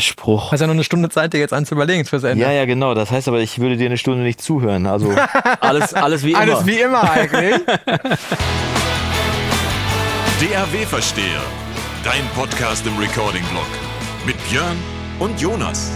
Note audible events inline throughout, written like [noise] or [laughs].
Spruch. Hast ja noch eine Stunde Zeit, dir jetzt eins zu überlegen fürs Ende. Ja, ja, genau. Das heißt aber, ich würde dir eine Stunde nicht zuhören. Also [laughs] alles, alles wie immer. Alles wie immer eigentlich. [laughs] DAW-Versteher, dein Podcast im Recording-Blog mit Björn und Jonas.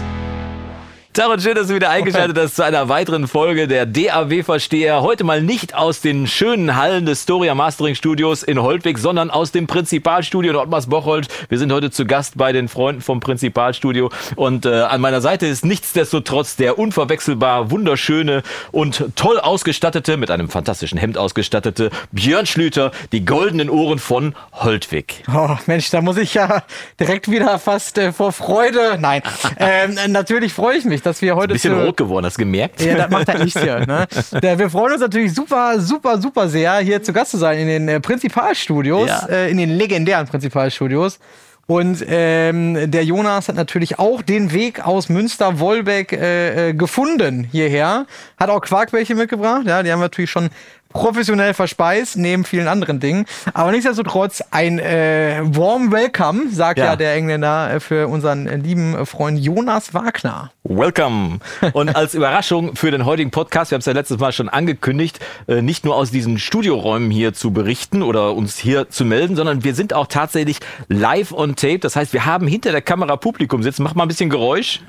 Und schön, dass du wieder eingeschaltet hast zu einer weiteren Folge der DAW-Versteher. Heute mal nicht aus den schönen Hallen des Storia Mastering Studios in Holtwig, sondern aus dem Prinzipalstudio in Ottmars-Bocholt. Wir sind heute zu Gast bei den Freunden vom Prinzipalstudio und äh, an meiner Seite ist nichtsdestotrotz der unverwechselbar wunderschöne und toll ausgestattete, mit einem fantastischen Hemd ausgestattete Björn Schlüter, die goldenen Ohren von Holtwig. Oh, Mensch, da muss ich ja direkt wieder fast äh, vor Freude. Nein, [laughs] ähm, natürlich freue ich mich, dass wir heute. Bisschen zu- rot geworden, hast du gemerkt? Ja, das macht halt nichts hier. Ne? [laughs] Wir freuen uns natürlich super, super, super sehr, hier zu Gast zu sein in den äh, Prinzipalstudios, Ja. äh, in den legendären Prinzipalstudios. Und ähm, der Jonas hat natürlich auch den Weg aus Münster-Wolbeck äh, äh, gefunden hierher. Hat auch Quarkbällchen mitgebracht. Ja, die haben wir natürlich schon professionell verspeist, neben vielen anderen Dingen. Aber nichtsdestotrotz ein äh, warm Welcome, sagt ja, Ja. der Engländer, äh, für unseren äh, lieben Freund Jonas Wagner. Welcome. Und als Überraschung für den heutigen Podcast, wir haben es ja letztes Mal schon angekündigt, äh, nicht nur aus diesen Studioräumen hier zu berichten oder uns hier zu melden, sondern wir sind auch tatsächlich live on tape. Das heißt, wir haben hinter der Kamera Publikum sitzen. Mach mal ein bisschen Geräusch.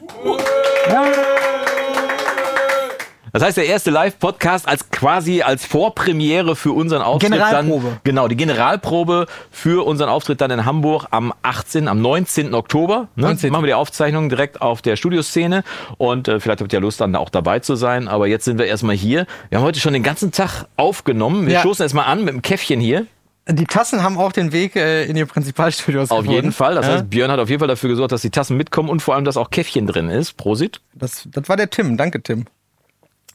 Das heißt, der erste Live-Podcast als quasi als Vorpremiere für unseren Auftritt. Generalprobe. Dann, genau, die Generalprobe für unseren Auftritt dann in Hamburg am 18., am 19. Oktober. Ne? 19.. Machen wir die Aufzeichnung direkt auf der Studioszene und äh, vielleicht habt ihr ja Lust dann auch dabei zu sein. Aber jetzt sind wir erstmal hier. Wir haben heute schon den ganzen Tag aufgenommen. Wir Ja. stoßen erstmal an mit dem Käffchen hier. Die Tassen haben auch den Weg äh, in die Prinzipalstudios Auf gefunden. jeden Fall. Das Ja? heißt, Björn hat auf jeden Fall dafür gesorgt, dass die Tassen mitkommen und vor allem, dass auch Käffchen drin ist. Prosit. Das, das war der Tim. Danke, Tim.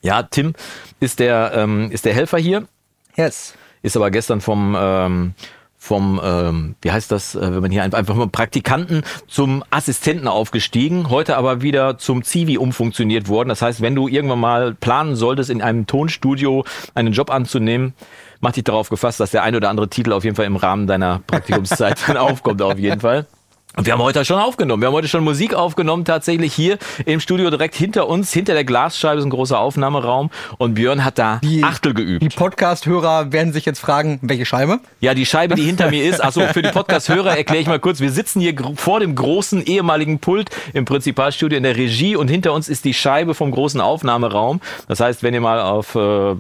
Ja, Tim ist der, ähm, ist der Helfer hier. Yes. ist aber gestern vom ähm, vom ähm, wie heißt das, äh, wenn man hier einfach einfach mal Praktikanten zum Assistenten aufgestiegen, heute aber wieder zum Zivi umfunktioniert worden. Das heißt, wenn du irgendwann mal planen solltest, in einem Tonstudio einen Job anzunehmen, mach dich darauf gefasst, dass der ein oder andere Titel auf jeden Fall im Rahmen deiner Praktikumszeit [laughs] dann aufkommt, auf jeden Fall. Und wir haben heute schon aufgenommen. Wir haben heute schon Musik aufgenommen, tatsächlich hier im Studio direkt hinter uns. Hinter der Glasscheibe ist ein großer Aufnahmeraum und Björn hat da Die- Achtel geübt. Die Podcast-Hörer werden sich jetzt fragen, welche Scheibe? Ja, die Scheibe, die hinter mir ist, achso, für die Podcast-Hörer erkläre ich mal kurz. Wir sitzen hier vor dem großen ehemaligen Pult im Prinzipalstudio in der Regie und hinter uns ist die Scheibe vom großen Aufnahmeraum. Das heißt, wenn ihr mal auf äh, äh,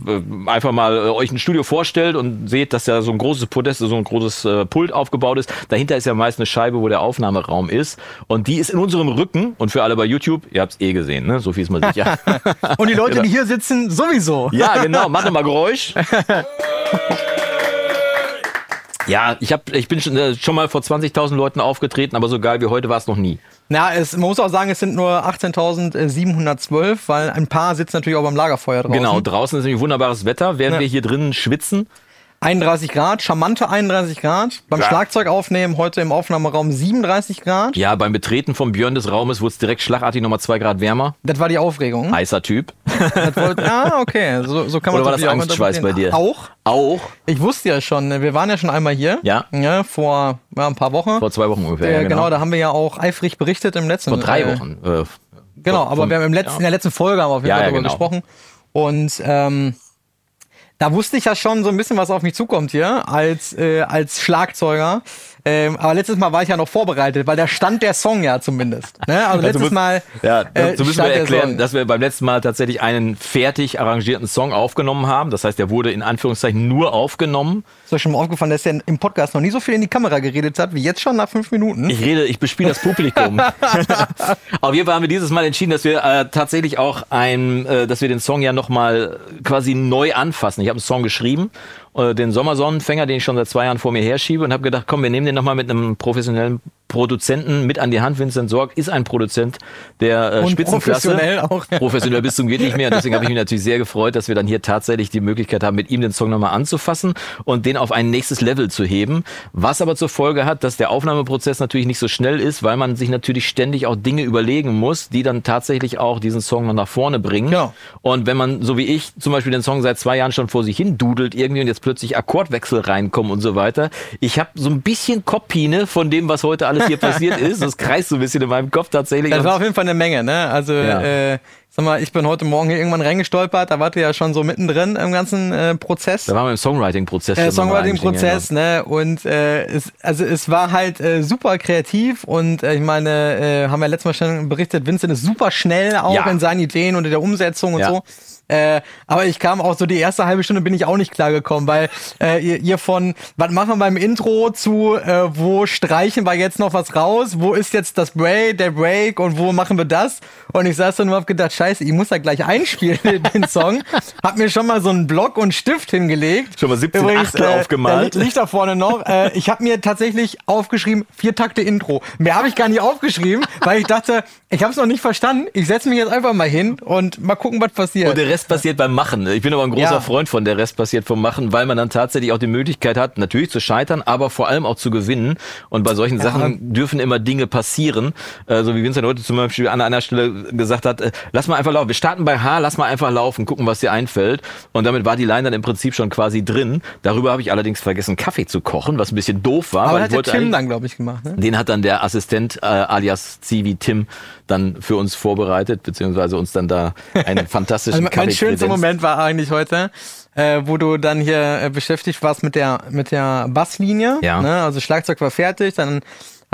einfach mal äh, euch ein Studio vorstellt und seht, dass da so ein großes Podest, so ein großes äh, Pult aufgebaut ist, dahinter ist ja meist eine Scheibe, wo der Aufnahmeraum ist. Und die ist in unserem Rücken und für alle bei YouTube, ihr habt es eh gesehen, ne? So viel ist mal sicher. [laughs] Und die Leute, Genau. die hier sitzen, sowieso. Ja, genau. Mach doch mal Geräusch. [laughs] Ja, ich, hab, ich bin schon, äh, schon mal vor 20.000 Leuten aufgetreten, aber so geil wie heute war es noch nie. Na, es, man muss auch sagen, es sind nur 18.712, weil ein paar sitzen natürlich auch beim Lagerfeuer draußen. Genau, draußen ist nämlich wunderbares Wetter, während Ja. wir hier drinnen schwitzen. 31 Grad, charmante 31 Grad. Beim Ja. Schlagzeug aufnehmen heute im Aufnahmeraum 37 Grad. Ja, beim Betreten vom Björn des Raumes wurde es direkt schlagartig nochmal zwei Grad wärmer. Das war die Aufregung. Heißer Typ. Das wollte, ah, [laughs] okay. So, so kann man Oder war das natürlich auch Angstschweiß bei dir? Auch. Auch Ich wusste ja schon, wir waren ja schon einmal hier. Ja. vor ja, ein paar Wochen. vor zwei Wochen ungefähr. äh, ja, genau. da haben wir ja auch eifrig berichtet im letzten Vor drei äh, Wochen. Äh, Genau, von- aber von- wir haben im letzten, ja. in der letzten Folge haben wir auf jeden Ja, Fall ja, darüber genau. gesprochen. Und ähm, da wusste ich ja schon so ein bisschen, was auf mich zukommt hier als, äh, als Schlagzeuger. Ähm, aber letztes Mal war ich ja noch vorbereitet, weil da stand der Song ja zumindest. Ne? Also letztes muss- Mal. Ja, äh, so müssen wir erklären, dass wir beim letzten Mal tatsächlich einen fertig arrangierten Song aufgenommen haben. Das heißt, der wurde in Anführungszeichen nur aufgenommen. Ist euch schon mal aufgefallen, dass der im Podcast noch nie so viel in die Kamera geredet hat, wie jetzt schon nach fünf Minuten. Ich rede, ich bespiele das Publikum. [laughs] Auf jeden Fall haben wir dieses Mal entschieden, dass wir äh, tatsächlich auch ein, äh, dass wir den Song ja nochmal quasi neu anfassen. Ich habe einen Song geschrieben, äh, den Sommersonnenfänger, den ich schon seit zwei Jahren vor mir herschiebe und habe gedacht, komm, wir nehmen den nochmal mit einem professionellen Produzenten mit an die Hand. Vincent Sorg ist ein Produzent der äh, Und Spitzenklasse. professionell auch. [laughs] Professionell bis zum geht nicht mehr. Und deswegen habe ich mich natürlich sehr gefreut, dass wir dann hier tatsächlich die Möglichkeit haben, mit ihm den Song nochmal anzufassen und den auf ein nächstes Level zu heben. Was aber zur Folge hat, dass der Aufnahmeprozess natürlich nicht so schnell ist, weil man sich natürlich ständig auch Dinge überlegen muss, die dann tatsächlich auch diesen Song noch nach vorne bringen. Genau. Und wenn man, so wie ich, zum Beispiel den Song seit zwei Jahren schon vor sich hin dudelt irgendwie und jetzt plötzlich Akkordwechsel reinkommen und so weiter. Ich habe so ein bisschen Kopine von dem, was heute alles alles hier passiert ist. Das kreist so ein bisschen in meinem Kopf tatsächlich. Das war auf jeden Fall eine Menge, ne? Also, Ja. äh, sag mal, ich bin heute Morgen hier irgendwann reingestolpert, da wart ihr ja schon so mittendrin im ganzen äh, Prozess. da waren wir im Songwriting-Prozess. äh, Songwriting-Prozess, ne? Und äh, es, also es war halt äh, super kreativ und äh, ich meine, äh, haben wir letztes Mal schon berichtet, Vincent ist super schnell auch Ja. in seinen Ideen und in der Umsetzung und so. Äh, aber ich kam auch so die erste halbe Stunde bin ich auch nicht klargekommen, weil äh, ihr, ihr von was machen wir beim Intro zu äh, wo streichen wir jetzt noch was raus, wo ist jetzt das Break, der Break und wo machen wir das? Und ich saß dann nur hab gedacht, scheiße, ich muss da gleich einspielen den [laughs] Song. Hab mir schon mal so einen Block und Stift hingelegt. Schon mal 17 Achtel aufgemalt. Da liegt da vorne noch. Äh, ich habe mir tatsächlich aufgeschrieben, vier Takte Intro. Mehr habe ich gar nicht aufgeschrieben, weil ich dachte, ich habe es noch nicht verstanden. Ich setze mich jetzt einfach mal hin und mal gucken, was passiert. Rest passiert beim Machen. Ich bin aber ein großer Ja. Freund von der Rest passiert vom Machen, weil man dann tatsächlich auch die Möglichkeit hat, natürlich zu scheitern, aber vor allem auch zu gewinnen. Und bei solchen Sachen dürfen immer Dinge passieren. Äh, so wie Vincent heute zum Beispiel an einer Stelle gesagt hat, äh, lass mal einfach laufen. Wir starten bei H, lass mal einfach laufen, gucken, was dir einfällt. Und damit war die Line dann im Prinzip schon quasi drin. Darüber habe ich allerdings vergessen, Kaffee zu kochen, was ein bisschen doof war. aber hat der Tim dann, glaube ich, gemacht. Ne? den hat dann der Assistent äh, alias Zivi Tim dann für uns vorbereitet, beziehungsweise uns dann da einen [laughs] fantastischen Also mein schönster. Moment war eigentlich heute, äh, wo du dann hier äh, beschäftigt warst mit der mit der Basslinie. Ja. Ne? Also Schlagzeug war fertig, dann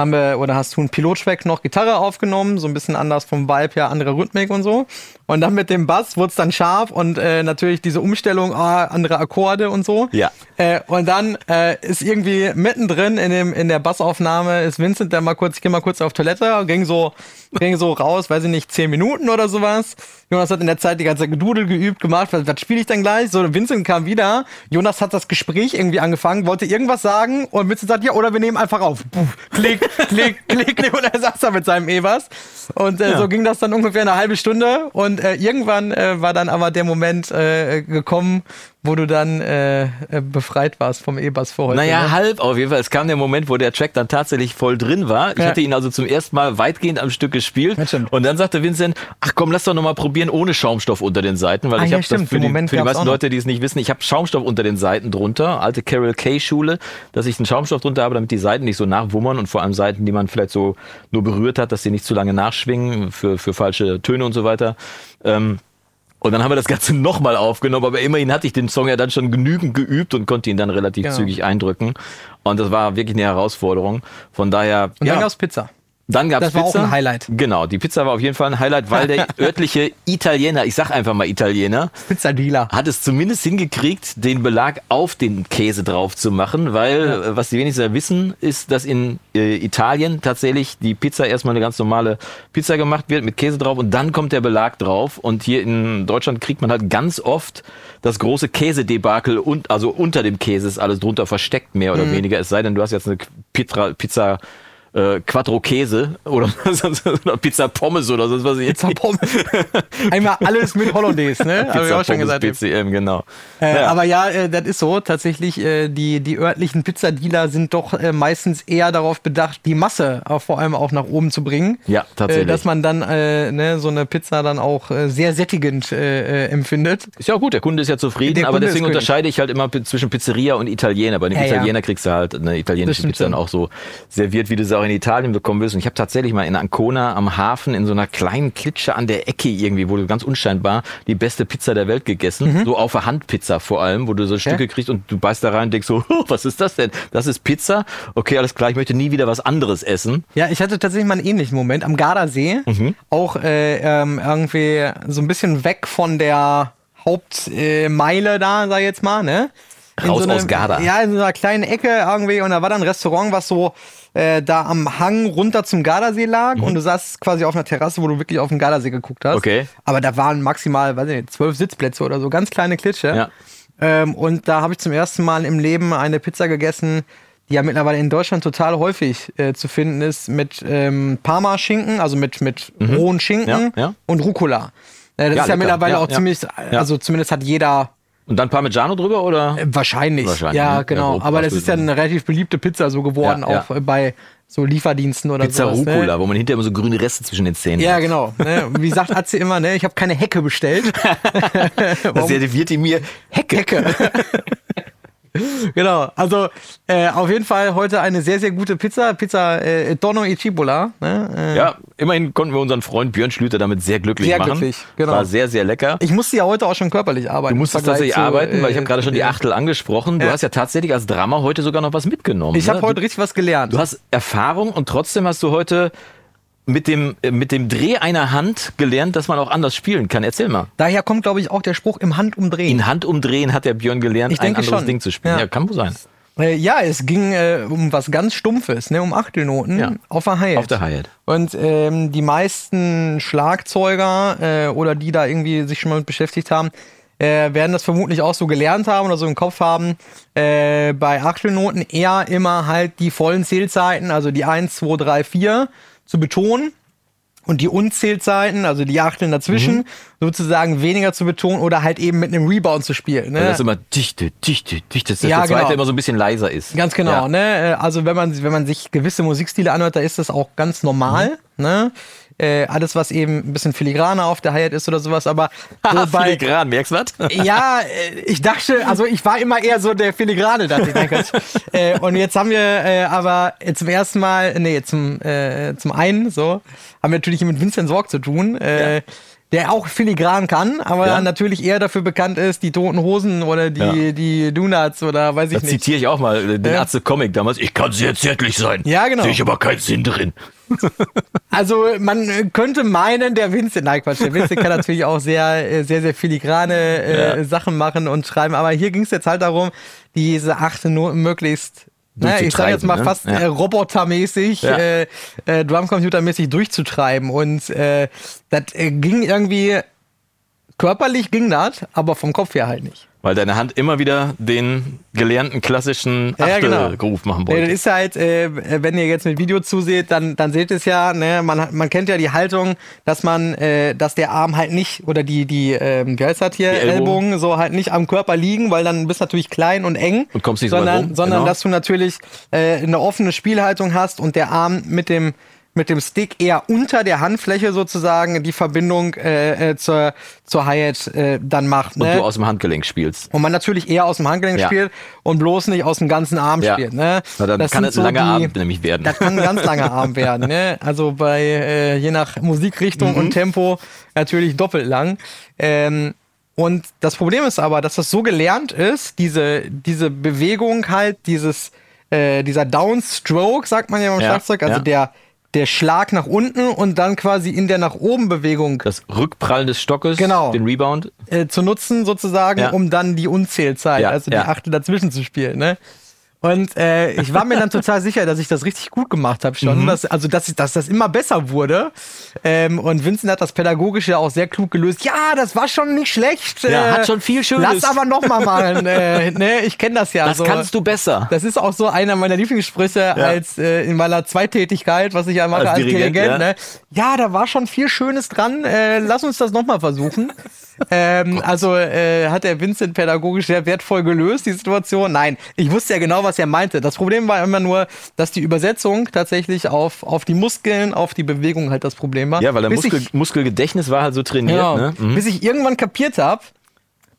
haben wir oder hast du einen Pilottrack noch Gitarre aufgenommen, so ein bisschen anders vom Vibe her, andere Rhythmik und so. Und dann mit dem Bass wurde es dann scharf und äh, natürlich diese Umstellung, ah, andere Akkorde und so. Ja. Äh, und dann äh, ist irgendwie mittendrin in dem in der Bassaufnahme ist Vincent der mal kurz, ich geh mal kurz auf Toilette, ging so ging so raus, weiß ich nicht, zehn Minuten oder sowas. Jonas hat in der Zeit die ganze Zeit gedudelt, geübt, gemacht, was, was spiele ich dann gleich? So, Vincent kam wieder, Jonas hat das Gespräch irgendwie angefangen, wollte irgendwas sagen und Vincent sagt, ja, oder wir nehmen einfach auf. Puh, klick, klick, klick, klick, und er saß da mit seinem E-Bass. Und äh, so ging das dann ungefähr eine halbe Stunde und äh, irgendwann äh, war dann aber der Moment äh, gekommen, wo du dann äh, äh, befreit warst vom E-Bass für heute. Naja, ne? halb auf jeden Fall. Es kam der Moment, wo der Track dann tatsächlich voll drin war. Ich Ja. hatte ihn also zum ersten Mal weitgehend am Stück gespielt. Stimmt. Und dann sagte Vincent, ach komm, lass doch noch mal probieren ohne Schaumstoff unter den Seiten, weil Ah, ich ja, habe das für die, für die meisten. Leute, die es nicht wissen, ich habe Schaumstoff unter den Seiten drunter, alte Carol Kay Schule, dass ich einen Schaumstoff drunter habe, damit die Seiten nicht so nachwummern und vor allem Seiten, die man vielleicht so nur berührt hat, dass sie nicht zu lange nachschwingen für, für falsche Töne und so weiter. Ähm, und dann haben wir das Ganze [laughs] nochmal aufgenommen, aber immerhin hatte ich den Song ja dann schon genügend geübt und konnte ihn dann relativ Genau. zügig eindrücken. Und das war wirklich eine Herausforderung. Von daher, Und ja, dann gab's Pizza. Dann gab's das war auch Pizza. ein Highlight. Genau, die Pizza war auf jeden Fall ein Highlight, weil der [laughs] örtliche Italiener, ich sag einfach mal Italiener, Pizzadealer. hat es zumindest hingekriegt, den Belag auf den Käse drauf zu machen, weil äh, was die wenigsten wissen, ist, dass in äh, Italien tatsächlich die Pizza erstmal eine ganz normale Pizza gemacht wird mit Käse drauf und dann kommt der Belag drauf und hier in Deutschland kriegt man halt ganz oft das große Käsedebakel und also unter dem Käse ist alles drunter versteckt mehr oder weniger, es sei denn, du hast jetzt eine Pizza, Pizza äh, Quattro Käse oder, [laughs] oder Pizza Pommes oder sonst was. Pizza Pommes. [laughs] Einmal alles mit Hollandaise, ne? Hab ich Pizza auch schon gesagt. PCM, genau. Äh, Ja. Aber ja, äh, das ist so. Tatsächlich, äh, die, die örtlichen Pizzadealer sind doch äh, meistens eher darauf bedacht, die Masse vor allem auch nach oben zu bringen. Ja, tatsächlich. Äh, dass man dann ne, so eine Pizza dann auch sehr sättigend empfindet. Ist ja auch gut, der Kunde ist ja zufrieden, Der aber Kunde deswegen unterscheide ich halt immer zwischen Pizzeria und Italiener. Bei dem Ja, ja. Italiener kriegst du halt eine italienische Pizza dann auch so serviert, wie du sie auch in Italien bekommen willst. Und ich habe tatsächlich mal in Ancona am Hafen in so einer kleinen Klitsche an der Ecke irgendwie, wo du ganz unscheinbar die beste Pizza der Welt gegessen. Mhm. So auf der Handpizza vor allem, wo du so Stücke kriegst und du beißt da rein und denkst so, "Oh, [laughs] was ist das denn? Das ist Pizza? Okay, alles klar, ich möchte nie wieder was anderes essen. Ja, ich hatte tatsächlich mal einen ähnlichen Moment am Gardasee. Mhm. Auch äh, ähm, irgendwie so ein bisschen weg von der Hauptmeile äh, da, sag ich jetzt mal, ne? Raus so aus Garda. Ja, in so einer kleinen Ecke irgendwie und da war dann ein Restaurant, was so äh, da am Hang runter zum Gardasee lag und du saßt quasi auf einer Terrasse, wo du wirklich auf den Gardasee geguckt hast. Mhm. Okay. Aber da waren maximal, weiß ich nicht, zwölf Sitzplätze oder so, ganz kleine Klitsche. Ja. Ähm, und da habe ich zum ersten Mal im Leben eine Pizza gegessen, die ja mittlerweile in Deutschland total häufig äh, zu finden ist, mit ähm, Parma-Schinken, also mit, mit rohen Schinken Mhm. Ja, ja. und Rucola. Äh, das ist ja lecker. mittlerweile Ja, auch ja. ziemlich, Ja. also zumindest hat jeder Und dann Parmigiano drüber oder? äh, wahrscheinlich. Wahrscheinlich, ja, ne? Ja, genau. grob Aber das ist ja eine relativ beliebte Pizza so geworden, Ja, ja. auch bei so Lieferdiensten oder Pizza sowas. Rucola, Ne? wo man hinterher immer so grüne Reste zwischen den Zähnen Ja, hat. genau. [laughs] Ne? Wie sagt Atze immer, ne? ich habe keine Hecke bestellt. Das [laughs] serviert die mir Hecke. Hecke. [laughs] [laughs] genau, also äh, auf jeden Fall heute eine sehr, sehr gute Pizza. Pizza äh, Dono e Cibola. Ne? Äh, Ja, immerhin konnten wir unseren Freund Björn Schlüter damit sehr glücklich Sehr machen. glücklich, genau. War sehr, sehr lecker. Ich musste ja heute auch schon körperlich arbeiten. Du musstest tatsächlich zu, arbeiten, weil ich äh, habe gerade schon die äh, Achtel angesprochen. Du hast ja tatsächlich als Drama heute sogar noch was mitgenommen. Ich habe ne? heute richtig was gelernt. Du hast Erfahrung und trotzdem hast du heute mit dem, äh, mit dem Dreh einer Hand gelernt, dass man auch anders spielen kann. Erzähl mal. Daher kommt, glaube ich, auch der Spruch im Handumdrehen. In Handumdrehen hat der Björn gelernt, Ich ein anderes schon. Ding zu spielen. Ja, Ja. kann wohl sein. Äh, ja, es ging äh, um was ganz Stumpfes, ne, um Achtelnoten Ja. auf der Hi-Hat. Auf der Hi-Hat. Und ähm, die meisten Schlagzeuger äh, oder die da irgendwie sich schon mal mit beschäftigt haben, äh, werden das vermutlich auch so gelernt haben oder so im Kopf haben. Äh, bei Achtelnoten eher immer halt die vollen Zählzeiten, also die 1, 2, 3, 4 zu betonen. Und die Unzählzeiten, also die Achteln dazwischen, Mhm. sozusagen weniger zu betonen oder halt eben mit einem Rebound zu spielen. Ne? Weil das immer dichte, dichte, dichte, dass Ja, der zweite genau. immer so ein bisschen leiser ist. Ganz genau, Ja. ne? Äh, Also wenn man, wenn man sich gewisse Musikstile anhört, da ist das auch ganz normal, Mhm. ne? Äh, alles, was eben ein bisschen filigraner auf der Hi-Hat ist oder sowas, aber [laughs] so bei, Filigran, merkst du was? [laughs] ja, äh, ich dachte, also ich war immer eher so der Filigrane, dachte ich. Danke. [laughs] äh, und jetzt haben wir äh, aber zum ersten Mal, nee, zum, äh, zum einen so, haben wir natürlich mit Vincent Sorg zu tun. Äh, Ja. Der auch filigran kann, aber Ja. natürlich eher dafür bekannt ist, die toten Hosen oder die, Ja. die Donuts oder weiß ich Da nicht. zitiere ich auch mal äh, den Ja. Arzt Comic damals. Ich kann sehr zärtlich sein. Ja, genau. Sehe ich aber keinen Sinn drin. [laughs] Also man äh, könnte meinen, der Vincent, nein Quatsch, der Vincent kann natürlich auch sehr, äh, sehr, sehr filigrane äh, Ja. Sachen machen und schreiben, aber hier ging es jetzt halt darum, diese achte Noten möglichst, naja, ich sage jetzt mal ne? fast Ja. äh, robotermäßig, Ja. äh, äh, Drumcomputermäßig durchzutreiben und äh, das äh, ging irgendwie, körperlich ging das, aber vom Kopf her halt nicht. Weil deine Hand immer wieder den gelernten klassischen Ja, ja, genau. Machen Nee, das wollte. ist halt, äh, wenn ihr jetzt mit Video zuseht, dann, dann seht ihr es ja, ne, man, man kennt ja die Haltung, dass man, äh, dass der Arm halt nicht, oder die, die, ähm, wie heißt das hier, Ellbogen. Ellbogen, so halt nicht am Körper liegen, weil dann bist du natürlich klein und eng. Und kommst nicht so weit sondern, rum, sondern genau. dass du natürlich äh, eine offene Spielhaltung hast und der Arm mit dem mit dem Stick eher unter der Handfläche sozusagen die Verbindung äh, äh, zur, zur Hi-Hat äh, dann macht. Und ne? du aus dem Handgelenk spielst. und man natürlich eher aus dem Handgelenk Ja. spielt und bloß nicht aus dem ganzen Arm Ja. spielt. Ne? Na, dann Das kann es ein langer Abend nämlich werden. Das kann ein ganz langer [laughs] Abend werden. Ne? Also bei äh, je nach Musikrichtung Mhm. und Tempo natürlich doppelt lang. Ähm, und das Problem ist aber, dass das so gelernt ist, diese, diese Bewegung halt, dieses, äh, dieser Downstroke, sagt man ja beim Ja, Schlagzeug, also der, der Schlag nach unten und dann quasi in der nach oben Bewegung Das Rückprallen des Stockes, Genau. den Rebound. äh, zu nutzen, sozusagen, Ja. um dann die Unzählzeit, Ja, also die ja. Achte dazwischen zu spielen. Ne? Und äh, ich war mir dann total sicher, dass ich das richtig gut gemacht habe Mhm. schon. Dass, also, dass, ich- dass das immer besser wurde. Ähm, und Vincent hat das pädagogisch ja auch sehr klug gelöst. Ja, das war schon nicht schlecht. Ja, äh, hat schon viel Schönes. Lass aber noch mal machen. [laughs] äh, ne? Ich kenne das ja. Das so. kannst du besser. Das ist auch so einer meiner Lieblingssprüche als äh, in meiner Zweitätigkeit, was ich ja mache Als als, Dirigent, Dirigent. ja. ne? ja, da war schon viel Schönes dran. Äh, lass uns das nochmal versuchen. [laughs] ähm, also äh, hat der Vincent pädagogisch sehr wertvoll gelöst, die Situation. Nein, ich wusste ja genau, was er meinte. Das Problem war immer nur, dass die Übersetzung tatsächlich auf, auf die Muskeln, auf die Bewegung halt das Problem war. Ja, weil der Muskel, ich- Muskelgedächtnis war halt so trainiert. Genau. Ne? Mhm. Bis ich irgendwann kapiert habe,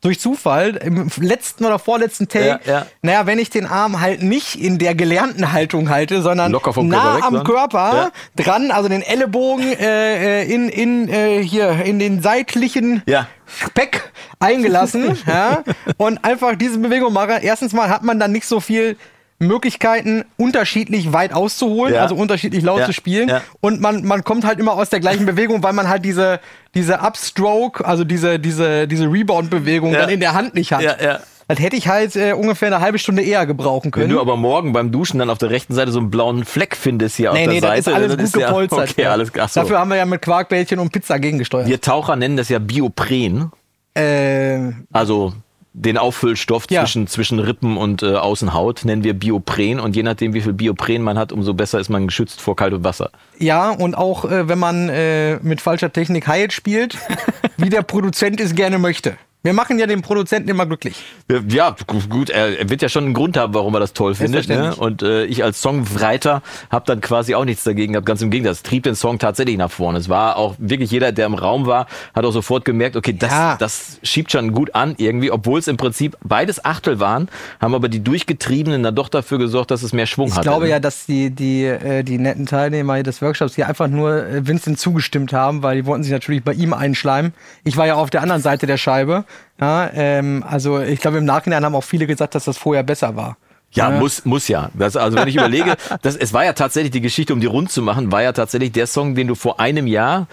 durch Zufall, im letzten oder vorletzten Take, Ja, ja. naja, wenn ich den Arm halt nicht in der gelernten Haltung halte, sondern nah Körper am sondern- Körper dran, also den Ellenbogen äh, äh, in, in, äh, hier, in den seitlichen Ja. Speck eingelassen [laughs] ja, und einfach diese Bewegung mache. Erstens mal hat man dann nicht so viel Möglichkeiten, unterschiedlich weit auszuholen, Ja. also unterschiedlich laut Ja, zu spielen. ja. Und man, man kommt halt immer aus der gleichen Bewegung, weil man halt diese, diese Upstroke, also diese, diese, diese Rebound-Bewegung Ja. dann in der Hand nicht hat. Ja, ja. Das hätte ich halt äh, ungefähr eine halbe Stunde eher gebrauchen Wenn können. du aber morgen beim Duschen dann auf der rechten Seite so einen blauen Fleck findest hier auf nee, der nee, Seite. das ist alles gut ja- gepolstert. Okay, ja. alles ach so. Dafür haben wir ja mit Quarkbällchen und Pizza gegengesteuert. Wir Taucher nennen das ja Biopren, Äh, also den Auffüllstoff Ja. zwischen, zwischen Rippen und äh, Außenhaut nennen wir Biopren und je nachdem, wie viel Biopren man hat, umso besser ist man geschützt vor kaltem Wasser. ja, und auch äh, wenn man äh, mit falscher Technik Hyatt spielt, [laughs] wie der Produzent es gerne möchte. Wir machen ja den Produzenten immer glücklich. Ja, gut, er wird ja schon einen Grund haben, warum er das toll findet. Ne? Und äh, ich als Songwriter habe dann quasi auch nichts dagegen gehabt. Ganz im Gegenteil, es trieb den Song tatsächlich nach vorne. Es war auch wirklich jeder, der im Raum war, hat auch sofort gemerkt, okay, das, ja. das schiebt schon gut an irgendwie, obwohl es im Prinzip beides Achtel waren, haben aber die Durchgetriebenen dann doch dafür gesorgt, dass es mehr Schwung ich hatte. Ich glaube ne? ja, dass die, die, äh, die netten Teilnehmer des Workshops hier einfach nur äh, Vincent zugestimmt haben, weil die wollten sich natürlich bei ihm einschleimen. Ich war ja auf der anderen Seite der Scheibe ja, ähm, also ich glaube, im Nachhinein haben auch viele gesagt, dass das vorher besser war. Ja, ja, muss, muss ja. Das, also wenn ich überlege, [laughs] das, es war ja tatsächlich die Geschichte, um die rund zu machen, war ja tatsächlich der Song, den du vor einem Jahr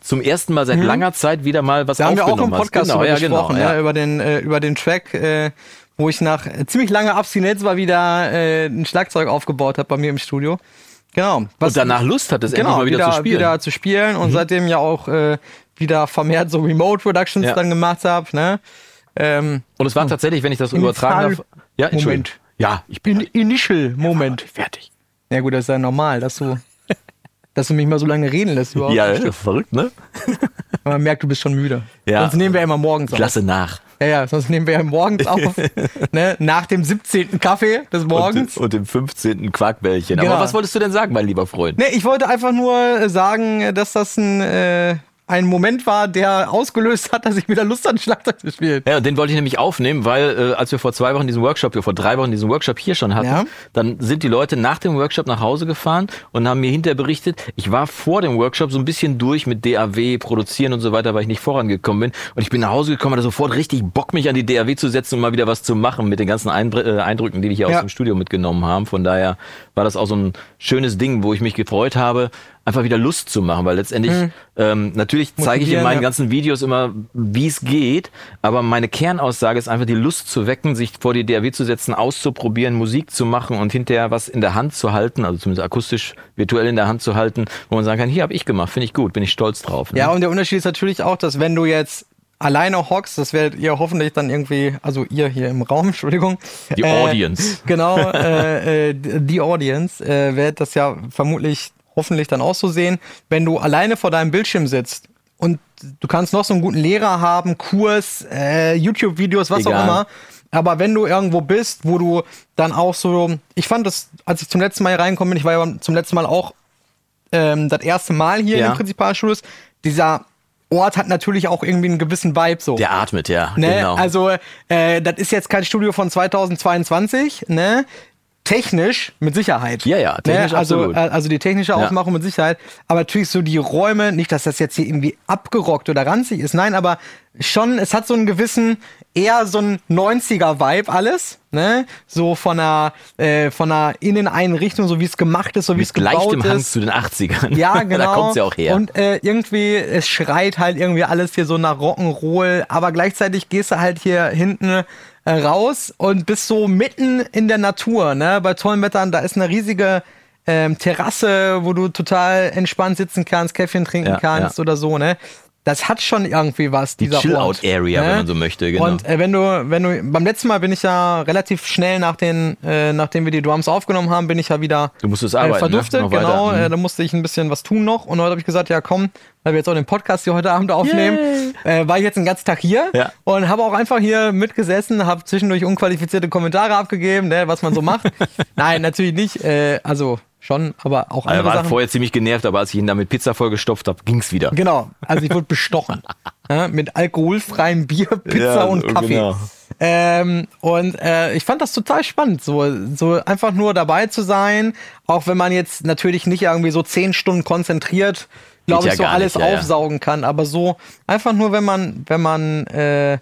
zum ersten Mal seit mhm. langer Zeit wieder mal was da haben wir auch im Podcast genau, ja, gesprochen, genau, ja. ja. über den äh, über den Track, äh, wo ich nach äh, ziemlich langer Abstinenz mal wieder äh, ein Schlagzeug aufgebaut habe bei mir im Studio. Genau. Was, und danach Lust hat es genau, endlich mal wieder, wieder, zu spielen. wieder zu spielen und mhm. seitdem ja auch äh, wieder vermehrt so Remote Productions ja. dann gemacht habe. Ne? Ähm, und es war tatsächlich, wenn ich das übertragen darf. Ja, Moment. Ja, ich bin In Initial Moment. Fertig. Ja gut, das ist ja normal, dass du, [laughs] dass du mich mal so lange reden lässt überhaupt. Ja, ist verrückt, ne? [laughs] Man merkt, du bist schon müde. Ja. Sonst nehmen wir ja immer morgens auf. Klasse nach. Ja, ja, sonst nehmen wir ja morgens [laughs] auf. ne? Nach dem 17. Kaffee des Morgens. Und, und dem 15. Quarkbällchen. Genau. Aber was wolltest du denn sagen, mein lieber Freund? Ne, ich wollte einfach nur sagen, dass das ein äh, ein Moment war, der ausgelöst hat, dass ich wieder Lust hatte, Schlagzeug zu spielen. Ja, den wollte ich nämlich aufnehmen, weil äh, als wir vor zwei Wochen diesen Workshop, wir vor drei Wochen diesen Workshop hier schon hatten, ja. dann sind die Leute nach dem Workshop nach Hause gefahren und haben mir hinterher berichtet, ich war vor dem Workshop so ein bisschen durch mit DAW, produzieren und so weiter, weil ich nicht vorangekommen bin. Und ich bin nach Hause gekommen, hatte sofort richtig Bock, mich an die DAW zu setzen und mal wieder was zu machen mit den ganzen äh, Eindrücken, die wir hier ja. aus dem Studio mitgenommen haben. Von daher war das auch so ein schönes Ding, wo ich mich gefreut habe, einfach wieder Lust zu machen, weil letztendlich hm. ähm, natürlich zeige ich in meinen ja. ganzen Videos immer, wie es geht, aber meine Kernaussage ist einfach die Lust zu wecken, sich vor die DAW zu setzen, auszuprobieren, Musik zu machen und hinterher was in der Hand zu halten, also zumindest akustisch, virtuell in der Hand zu halten, wo man sagen kann, hier habe ich gemacht, finde ich gut, bin ich stolz drauf. Ne? Ja, und der Unterschied ist natürlich auch, dass wenn du jetzt alleine hockst, das werdet ihr hoffentlich dann irgendwie, also ihr hier im Raum, [laughs] Entschuldigung. Die äh, Audience. Genau, äh, äh, die Audience äh, werdet das ja vermutlich hoffentlich dann auch so sehen, wenn du alleine vor deinem Bildschirm sitzt und du kannst noch so einen guten Lehrer haben, Kurs, äh, YouTube-Videos, was Egal. auch immer. Aber wenn du irgendwo bist, wo du dann auch so, ich fand das, als ich zum letzten Mal hier reingekommen bin, ich war ja zum letzten Mal auch ähm, das erste Mal hier ja. in den Prinzipalstudios, dieser Ort hat natürlich auch irgendwie einen gewissen Vibe so. Der atmet, ja. Ne? Genau. Also, äh, das ist jetzt kein Studio von 2022, ne? Technisch mit Sicherheit. Ja, ja, technisch ne? also, absolut. Äh, also die technische Aufmachung ja. mit Sicherheit. Aber natürlich so die Räume, nicht, dass das jetzt hier irgendwie abgerockt oder ranzig ist, nein, aber schon, es hat so einen gewissen, eher so einen 90er-Vibe alles, ne? So von einer, äh, von einer Inneneinrichtung, so wie es gemacht ist, so wie es gebaut ist. Hang zu den 80ern. Ja, [laughs] genau. da kommt's ja auch her. Und äh, irgendwie, es schreit halt irgendwie alles hier so nach Rock'n'Roll, aber gleichzeitig gehst du halt hier hinten raus und bist so mitten in der Natur, ne? Bei tollen Wettern, da ist eine riesige ähm, Terrasse, wo du total entspannt sitzen kannst, Käffchen trinken ja, kannst ja. oder so, ne? Das hat schon irgendwie was, dieser Chill-Out-Area, ne? wenn man so möchte, genau. Und äh, wenn du, wenn du, beim letzten Mal bin ich ja relativ schnell nach den, äh, nachdem wir die Drums aufgenommen haben, bin ich ja wieder du musstest arbeiten, äh, verduftet, ne? genau. Mhm. Äh, da musste ich ein bisschen was tun noch. Und heute habe ich gesagt, ja komm, weil wir jetzt auch den Podcast hier heute Abend aufnehmen, äh, war ich jetzt den ganzen Tag hier ja. und habe auch einfach hier mitgesessen, habe zwischendurch unqualifizierte Kommentare abgegeben, ne, was man so macht. [laughs] Nein, natürlich nicht. Äh, also schon, aber auch andere Er war Sachen. vorher ziemlich genervt, aber als ich ihn da mit Pizza vollgestopft habe, ging's wieder. Genau, also ich [laughs] wurde bestochen. ja, mit alkoholfreiem Bier, Pizza ja, und Kaffee. Genau. Ähm, und äh, ich fand das total spannend, so, so einfach nur dabei zu sein, auch wenn man jetzt natürlich nicht irgendwie so zehn Stunden konzentriert, glaube ich, so alles nicht, ja, aufsaugen kann, aber so einfach nur, wenn man, wenn man äh,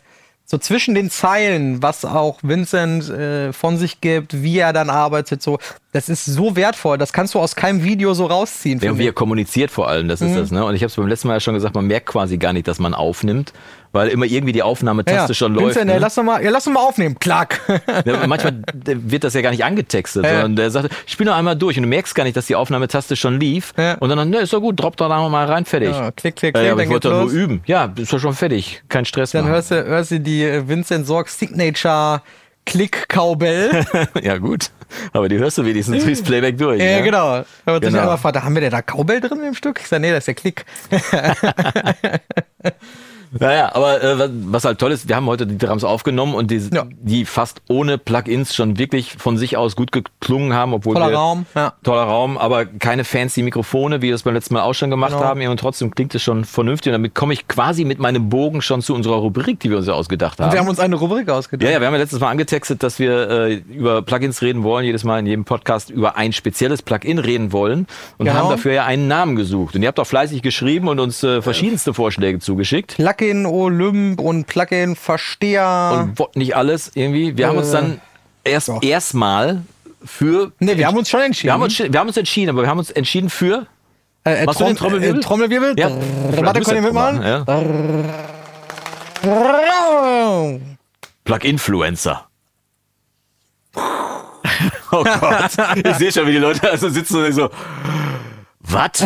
so zwischen den Zeilen, was auch Vincent äh, von sich gibt, wie er dann arbeitet, so, das ist so wertvoll. Das kannst du aus keinem Video so rausziehen. Ja, wie er kommuniziert vor allem, das ist mhm. das, ne? Und ich habe es beim letzten Mal ja schon gesagt, man merkt quasi gar nicht, dass man aufnimmt, weil immer irgendwie die Aufnahmetaste ja, schon läuft. Vincent, ne? ja, lass doch mal, ja, lass doch mal aufnehmen. Klack. [laughs] Ja, manchmal wird das ja gar nicht angetextet, ja. sondern der sagt, spiel noch einmal durch und du merkst gar nicht, dass die Aufnahmetaste schon lief. Ja. Und dann, ne, ist doch gut, drop doch da mal rein, fertig. Ja, klick, klick, klick. Ja, aber ich wollte doch nur üben. Ja, ist doch schon fertig. Kein Stress Dann hörst du, hörst du die äh, Vincent Sorg Signature Klick Cowbell. [laughs] ja, gut. Aber die hörst du wenigstens durchs Playback durch. Ja, ne? genau. Aber genau. Fragt, haben wir denn da Cowbell drin im Stück? Ich sage, nee, das ist der Klick. [laughs] Naja, aber äh, was- halt toll ist, wir haben heute die Drums aufgenommen und die, Ja. die fast ohne Plugins schon wirklich von sich aus gut geklungen haben, obwohl Toller wir, Raum, ja. toller Raum, aber keine fancy Mikrofone, wie wir es beim letzten Mal auch schon gemacht Genau. haben. Und trotzdem klingt es schon vernünftig. Und damit komme ich quasi mit meinem Bogen schon zu unserer Rubrik, die wir uns ja ausgedacht haben. Wir haben uns eine Rubrik ausgedacht. Ja, ja, wir haben ja letztes Mal angetextet, dass wir äh, über Plugins reden wollen, jedes Mal in jedem Podcast über ein spezielles Plugin reden wollen und Genau. haben dafür ja einen Namen gesucht. Und ihr habt auch fleißig geschrieben und uns äh, verschiedenste Vorschläge zugeschickt. Plugin Olymp und Plugin Versteher. Und nicht alles irgendwie. Wir haben uns Äh, dann erst erstmal für. ne, wir haben uns schon entschieden. wir haben uns, wir haben uns entschieden, aber wir haben uns entschieden für. äh, äh, Machst du den Trom- Trommelwirbel? Äh, Trommelwirbel? Ja. Drrr, Warte, könnt ihr mitmachen? Ja. Plug-Influencer. [laughs] Oh Gott, ich sehe schon, wie die Leute also sitzen und so, was? [laughs]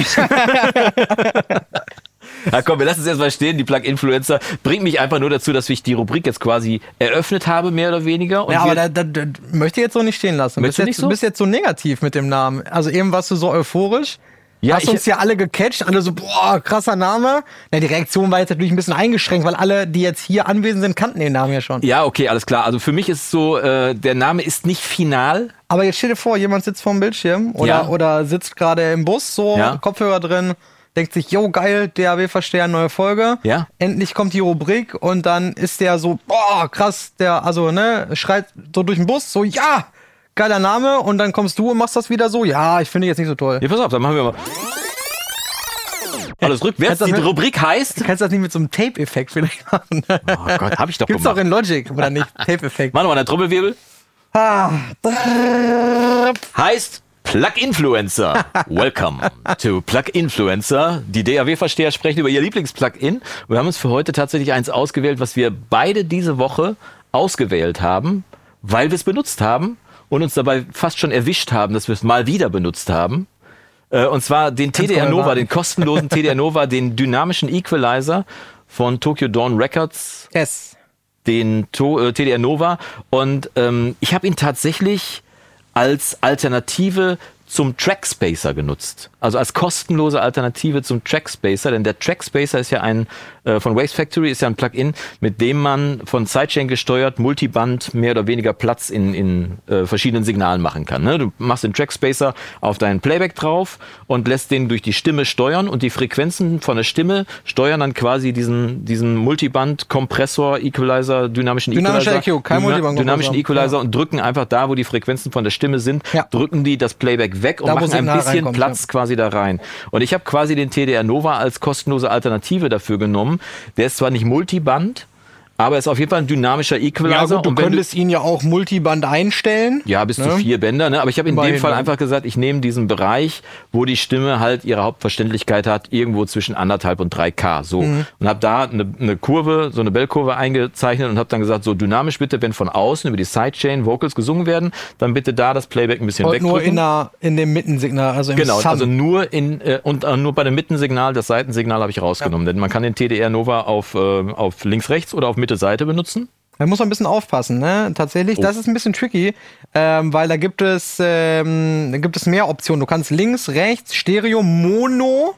Ja, komm, wir lassen es erstmal stehen. Die Plug-Influencer bringt mich einfach nur dazu, dass ich die Rubrik jetzt quasi eröffnet habe, mehr oder weniger. Ja, aber da, da, da möchte ich jetzt so nicht stehen lassen. Möchtest bist du jetzt, nicht so? bist jetzt so negativ mit dem Namen. Also eben warst du so euphorisch. Ja, Hast uns ja alle gecatcht, alle so, boah, krasser Name. Na, die Reaktion war jetzt natürlich ein bisschen eingeschränkt, weil alle, die jetzt hier anwesend sind, kannten den Namen ja schon. ja, okay, alles klar. Also für mich ist so, äh, der Name ist nicht final. Aber jetzt stell dir vor, jemand sitzt vorm Bildschirm oder, Ja. oder sitzt gerade im Bus, so Ja. Kopfhörer drin, denkt sich, yo, geil, DAW-Versteher, neue Folge. Ja. Endlich kommt die Rubrik und dann ist der so, boah, krass, der, also, ne, schreit so durch den Bus, so, ja, geiler Name und dann kommst du und machst das wieder so, ja, ich finde jetzt nicht so toll. Ja, pass auf, dann machen wir mal. Alles rückwärts. Du Die mit- Rubrik heißt. Du kannst das nicht mit so einem Tape-Effekt vielleicht machen. Oh Gott, hab ich doch Gibt's auch gemacht. in Logic, oder nicht? [laughs] Tape-Effekt. Mach nochmal einen Trommelwirbel. Ah, heißt Plug Influencer. [laughs] Welcome to Plug Influencer. Die DAW-Versteher sprechen über ihr Lieblings-Plugin. Wir haben uns für heute tatsächlich eins ausgewählt, was wir beide diese Woche ausgewählt haben, weil wir es benutzt haben und uns dabei fast schon erwischt haben, dass wir es mal wieder benutzt haben. Äh, Und zwar den TDR Nova, den kostenlosen TDR [laughs] Nova, den dynamischen Equalizer von Tokyo Dawn Records yes. den to äh, TDR Nova und ähm, ich habe ihn tatsächlich als Alternative zum Trackspacer genutzt. Also als kostenlose Alternative zum Trackspacer, denn der Trackspacer ist ja ein äh, von Waste Factory ist ja ein Plugin, mit dem man von Sidechain gesteuert Multiband mehr oder weniger Platz in, in äh, verschiedenen Signalen machen kann. Ne? Du machst den Trackspacer auf deinen Playback drauf und lässt den durch die Stimme steuern und die Frequenzen von der Stimme steuern dann quasi diesen, diesen Multiband-Kompressor, Equalizer, dynamischen Dynamischer Equalizer, EQ, kein Multiband-Kompressor. dynamischen Equalizer und drücken einfach da, wo die Frequenzen von der Stimme sind, Ja. drücken die das Playback weg und Da, machen ein bisschen Platz ja. quasi da rein. Und ich habe quasi den TDR Nova als kostenlose Alternative dafür genommen. Der ist zwar nicht Multiband, aber ist auf jeden Fall ein dynamischer Equalizer. Ja, gut, du könntest ihn ja auch Multiband einstellen. ja, bis zu Ne? vier Bänder, ne? Aber ich habe in dem Immerhin, Fall ne? einfach gesagt, ich nehme diesen Bereich, wo die Stimme halt ihre Hauptverständlichkeit hat, irgendwo zwischen anderthalb und 3K. So. Mhm. Und habe da eine, eine Kurve, so eine Bellkurve eingezeichnet und habe dann gesagt, so dynamisch bitte, wenn von außen über die Sidechain Vocals gesungen werden, dann bitte da das Playback ein bisschen Und wegdrücken. nur in, der, in dem Mittensignal, also im Genau, Sum. also nur in äh, und äh, nur bei dem Mittensignal, das Seitensignal habe ich rausgenommen, denn man kann den TDR Nova auf, äh, auf links rechts oder auf Mitte Seite benutzen. Da muss man ein bisschen aufpassen, ne? Tatsächlich, Oh. das ist ein bisschen tricky, ähm, weil da gibt es, ähm, da gibt es mehr Optionen. Du kannst links, rechts, Stereo, Mono,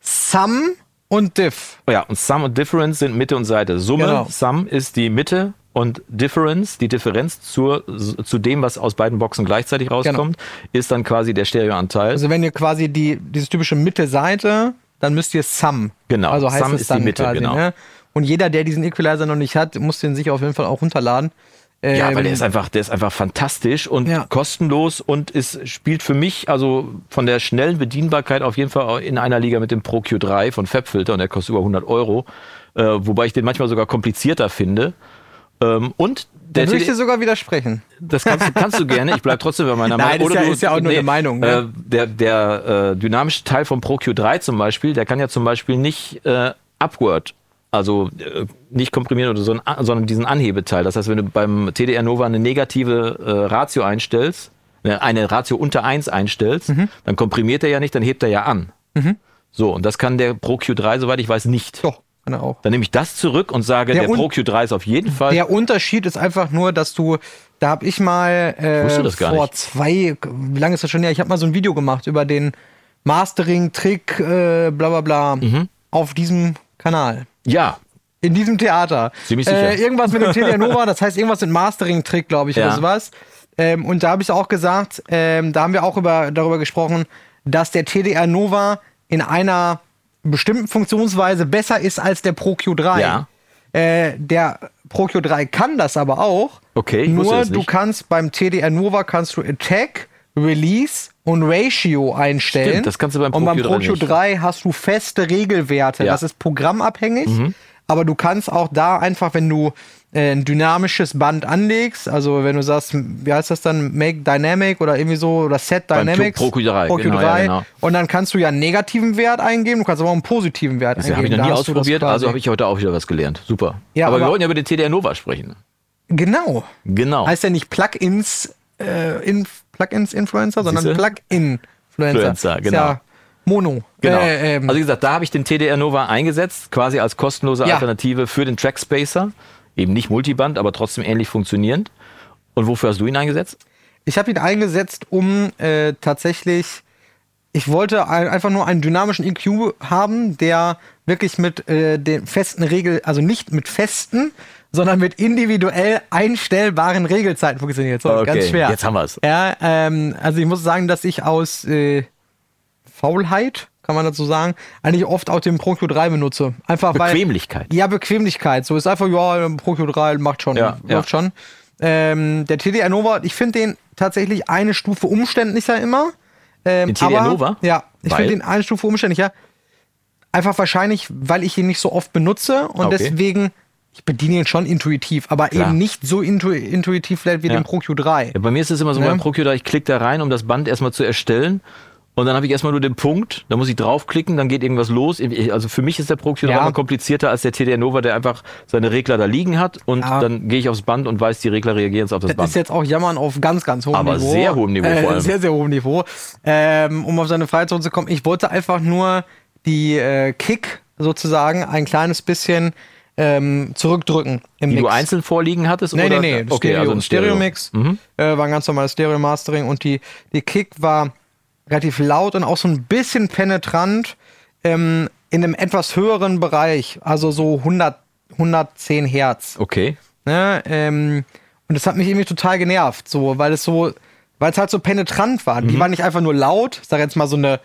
Sum und Diff. Oh ja, und Sum und Difference sind Mitte und Seite. Summe, Genau. Sum ist die Mitte und Difference, die Differenz zur, zu dem, was aus beiden Boxen gleichzeitig rauskommt, ist dann quasi der Stereoanteil. Also wenn ihr quasi die, dieses typische Mitte-Seite, dann müsst ihr Sum. Genau, Also heißt Sum ist die Mitte, quasi, genau. ne? Und jeder, der diesen Equalizer noch nicht hat, muss den sich auf jeden Fall auch runterladen. ja, Ähm, weil der ist einfach, der ist einfach fantastisch und Ja. kostenlos und ist, spielt für mich, also von der schnellen Bedienbarkeit auf jeden Fall in einer Liga mit dem Pro Q3 von Fabfilter und der kostet über 100 Euro, äh, wobei ich den manchmal sogar komplizierter finde. Ähm, und Da der würde ich dir sogar widersprechen. Das kannst, du- kannst du gerne. Ich bleib trotzdem bei meiner [laughs] Nein, Meinung. ist ja- ist ja auch nur eine Meinung, ne? Äh, der der äh, dynamische Teil vom Pro Q3 zum Beispiel, der kann ja zum Beispiel nicht äh, Upward, also äh, nicht komprimieren oder so, ein, sondern diesen Anhebeteil. Das heißt, wenn du beim TDR Nova eine negative äh, Ratio einstellst, äh, eine Ratio unter 1 einstellst, Mhm. dann komprimiert er ja nicht, dann hebt er ja an. So, und das kann der Pro Q3, soweit ich weiß, nicht. Doch, kann er auch. Dann nehme ich das zurück und sage, Der der, Pro Q3 ist auf jeden Fall Der Unterschied ist einfach nur, dass du, da habe ich mal äh, gar vor nicht. zwei, wie lange ist das schon her? Ich habe mal so ein Video gemacht über den Mastering-Trick, äh, bla bla bla, Mhm. auf diesem Kanal. Ja, In diesem Theater. Ziemlich sicher. Äh, irgendwas mit dem TDR Nova, das heißt irgendwas mit Mastering-Trick, glaube ich, Ja. oder sowas. Ähm, und da habe ich auch gesagt, ähm, da haben wir auch über, darüber gesprochen, dass der TDR Nova in einer bestimmten Funktionsweise besser ist als der Pro Q3. Ja. Äh, der Pro Q3 kann das aber auch. Okay, ich Nur du kannst beim TDR Nova kannst du Attack, Release und Ratio einstellen. Stimmt, das kannst du beim Und Pro beim Q3 Pro nicht. Q3 hast du feste Regelwerte. Ja. Mhm. Das ist programmabhängig. Aber du kannst auch da einfach, wenn du äh, ein dynamisches Band anlegst, also wenn du sagst, wie heißt das dann, Make Dynamic oder irgendwie so, oder Set Dynamics. Pro Q3, Pro genau, Q3. ja, genau. Und dann kannst du ja einen negativen Wert eingeben, du kannst aber auch einen positiven Wert Das eingeben. habe ich noch nie das ausprobiert, also habe ich heute auch wieder was gelernt. Super. Ja, aber, wir aber- wollten ja über den TDR Nova sprechen. Genau. Genau. Heißt ja nicht Plugins, äh, in, Plugins Influencer, sondern Siehste? Plugin Influencer. Influencer, Ist genau. Ja Mono. Genau. Äh, ähm, also wie gesagt, da habe ich den TDR Nova eingesetzt, quasi als kostenlose Ja. Alternative für den Trackspacer. Eben nicht Multiband, aber trotzdem ähnlich funktionierend. Und wofür hast du ihn eingesetzt? ich habe ihn eingesetzt, um äh, tatsächlich, ich wollte ein, einfach nur einen dynamischen EQ haben, der wirklich mit äh, den festen Regel, also nicht mit festen, sondern mit individuell einstellbaren Regelzeiten funktioniert. So, Okay, ganz schwer. jetzt haben wir's. Ja, ähm, also ich muss sagen, dass ich aus äh, Faulheit, kann man dazu sagen, eigentlich oft auch den Pro Q3 benutze. Einfach weil. Bequemlichkeit. Ja, Bequemlichkeit. So ist einfach, ja, Pro Q3 macht schon, Ja, läuft ja. schon. Ähm, der TDR Nova, ich finde den tatsächlich eine Stufe umständlicher immer. Ähm, Den TDR aber- Nova? Ja, ich Weil? finde den eine Stufe umständlicher. Einfach wahrscheinlich, weil ich ihn nicht so oft benutze und Okay. deswegen, ich bediene ihn schon intuitiv, aber Klar. eben nicht so intu intuitiv vielleicht wie Ja. den Pro Q3. Ja, bei mir ist es immer so, Ne? beim ProQ, ich klicke da rein, um das Band erstmal zu erstellen. Und dann habe ich erstmal nur den Punkt, da muss ich draufklicken, dann geht irgendwas los. Also für mich ist der ProQ Ja. immer komplizierter als der TDR Nova, der einfach seine Regler da liegen hat und Ja. dann gehe ich aufs Band und weiß, die Regler reagieren jetzt auf das Das Band. ist jetzt auch Jammern auf ganz, ganz hohem Aber Niveau. sehr hohem Niveau vor allem. Sehr, sehr hohem Niveau. Ähm, um auf seine Frage zurückzukommen, ich wollte einfach nur die äh, Kick sozusagen ein kleines bisschen ähm, zurückdrücken im die Mix. du einzeln vorliegen hattest? Nee, oder? nee, nee. Okay, Stereo, also ein Stereo. Stereo-Mix. Mhm. Äh, war ein ganz normales Stereo-Mastering und die, die Kick war relativ laut und auch so ein bisschen penetrant ähm, in einem etwas höheren Bereich, also so 100, 110 Hertz. Okay. Ne? Ähm, und das hat mich irgendwie total genervt, so, weil es so, weil es halt so penetrant war. Mhm. Die war nicht einfach nur laut, ich sag jetzt mal so eine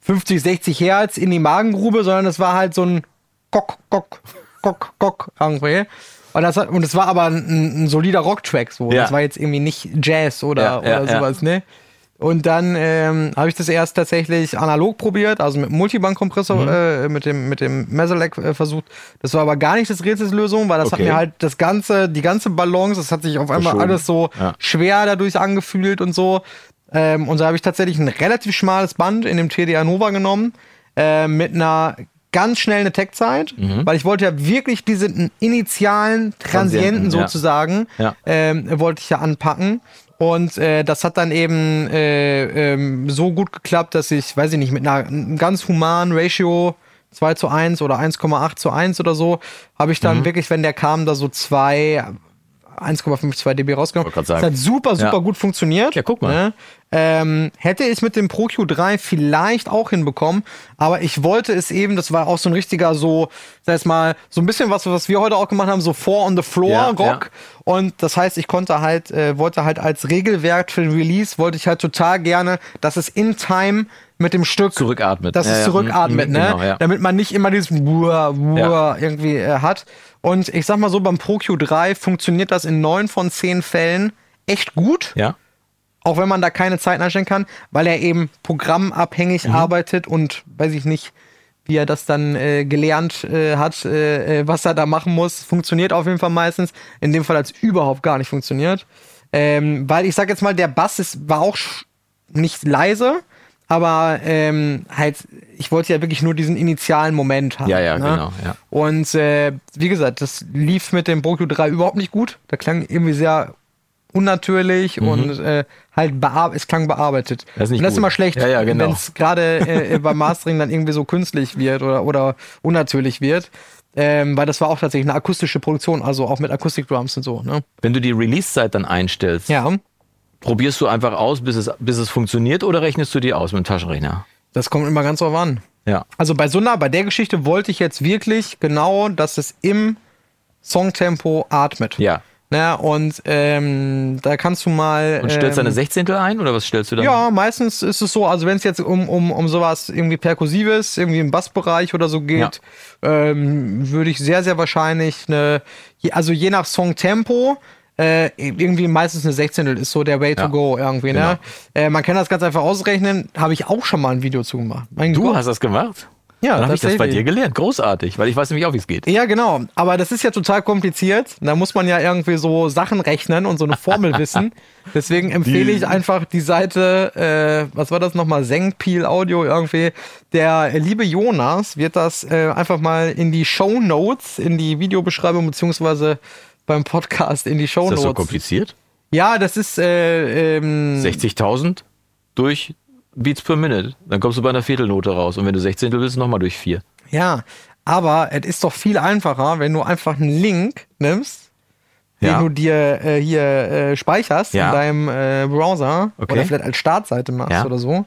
50, 60 Hertz in die Magengrube, sondern es war halt so ein Kock, Kock, Kock, Kock irgendwie. Und das, hat, und es war aber ein, ein solider Rocktrack, so. Ja. Das war jetzt irgendwie nicht Jazz oder, Ja, oder ja. sowas, ne? Und dann ähm, habe ich das erst tatsächlich analog probiert, also mit Multiband-Kompressor, Mhm. äh, mit dem, mit dem Mesolec äh, versucht. Das war aber gar nicht das Rätselslösung, weil das Okay. hat mir halt das ganze, die ganze Balance, das hat sich auf einmal Verschoben. alles so Ja. schwer dadurch angefühlt und so. Ähm, und so habe ich tatsächlich ein relativ schmales Band in dem TDA Nova genommen, äh, mit einer ganz schnellen Attack-Zeit, weil ich wollte ja wirklich diesen initialen Transienten Transienten, ja. sozusagen, Ja. ähm, wollte ich ja anpacken. Und äh, das hat dann eben äh, ähm, so gut geklappt, dass ich, weiß ich nicht, mit einer einem ganz humanen Ratio 2 zu 1 oder 1,8 zu 1 oder so, habe ich Mhm. dann wirklich, wenn der kam, da so zwei 1,52 dB rausgenommen. Das hat super, super Ja. gut funktioniert. Ja, guck mal. Ne? Ähm, hätte ich mit dem Pro Q3 vielleicht auch hinbekommen, aber ich wollte es eben, das war auch so ein richtiger so, sag jetzt mal, so ein bisschen was, was wir heute auch gemacht haben, so Four on the Floor Ja, Rock. Und das heißt, ich konnte halt, äh, wollte halt als Regelwerk für den Release, wollte ich halt total gerne, dass es in Time mit dem Stück Zurückatmet. dass Ja, es zurückatmet, mm, ne? genau, ja. Damit man nicht immer dieses Wuah, Wuah irgendwie äh, hat. Und ich sag mal so, beim Pro Q3 funktioniert das in neun von zehn Fällen echt gut, Ja. auch wenn man da keine Zeit einstellen kann, weil er eben programmabhängig Mhm. arbeitet und weiß ich nicht, wie er das dann äh, gelernt äh, hat, äh, äh, was er da machen muss. Funktioniert auf jeden Fall meistens. In dem Fall hat es überhaupt gar nicht funktioniert. Ähm, weil ich sag jetzt mal, der Bass ist, war auch nicht leise, aber ähm, halt, ich wollte ja wirklich nur diesen initialen Moment haben. Ja, ja, ne? genau, ja. Und äh, wie gesagt, das lief mit dem Pro Q3 überhaupt nicht gut. Da klang irgendwie sehr unnatürlich und äh, halt es klang bearbeitet. Mhm. Das ist nicht und das ist immer schlecht, Ja, ja, genau. wenn es gerade äh, beim Mastering dann irgendwie so künstlich wird oder, oder unnatürlich wird. Ähm, weil das war auch tatsächlich eine akustische Produktion, also auch mit Akustikdrums und so. Ne? Wenn du die Release-Zeit dann einstellst, Ja, probierst du einfach aus, bis es, bis es funktioniert oder rechnest du die aus mit dem Taschenrechner? das kommt immer ganz drauf an. Ja. Also bei so einer, bei der Geschichte wollte ich jetzt wirklich genau, dass es im Songtempo atmet. Ja. Ja, und ähm, da kannst du mal. Und stellst du ähm, eine Sechzehntel ein oder was stellst du dann? Ja, meistens ist es so, also wenn es jetzt um, um, um sowas irgendwie Perkussives, irgendwie im Bassbereich oder so geht, ähm, würde ich sehr, sehr wahrscheinlich eine, also je nach Songtempo, äh, irgendwie meistens eine Sechzehntel ist so der Way to Ja, go irgendwie, ne? Äh, man kann das ganz einfach ausrechnen, habe ich auch schon mal ein Video zu gemacht. Mein Du Gott. hast das gemacht? Ja, Dann habe ich das bei dir gelernt. Großartig, weil ich weiß nämlich auch, wie es geht. Ja, genau. Aber das ist ja total kompliziert. Da muss man ja irgendwie so Sachen rechnen und so eine Formel [laughs] wissen. Deswegen empfehle ich einfach die Seite, äh, was war das nochmal? Sengpeel Audio irgendwie. Der liebe Jonas wird das äh, einfach mal in die Show Notes, in die Videobeschreibung beziehungsweise beim Podcast in die Show Ist das Notes. so kompliziert? ja, das ist äh, ähm, 60.000 durch Beats per Minute. Dann kommst du bei einer Viertelnote raus. Und wenn du Sechzehntel willst, nochmal durch vier. Ja, aber es ist doch viel einfacher, wenn du einfach einen Link nimmst, Ja. den du dir äh, hier äh, speicherst Ja. in deinem äh, Browser Okay. oder vielleicht als Startseite machst Ja. oder so.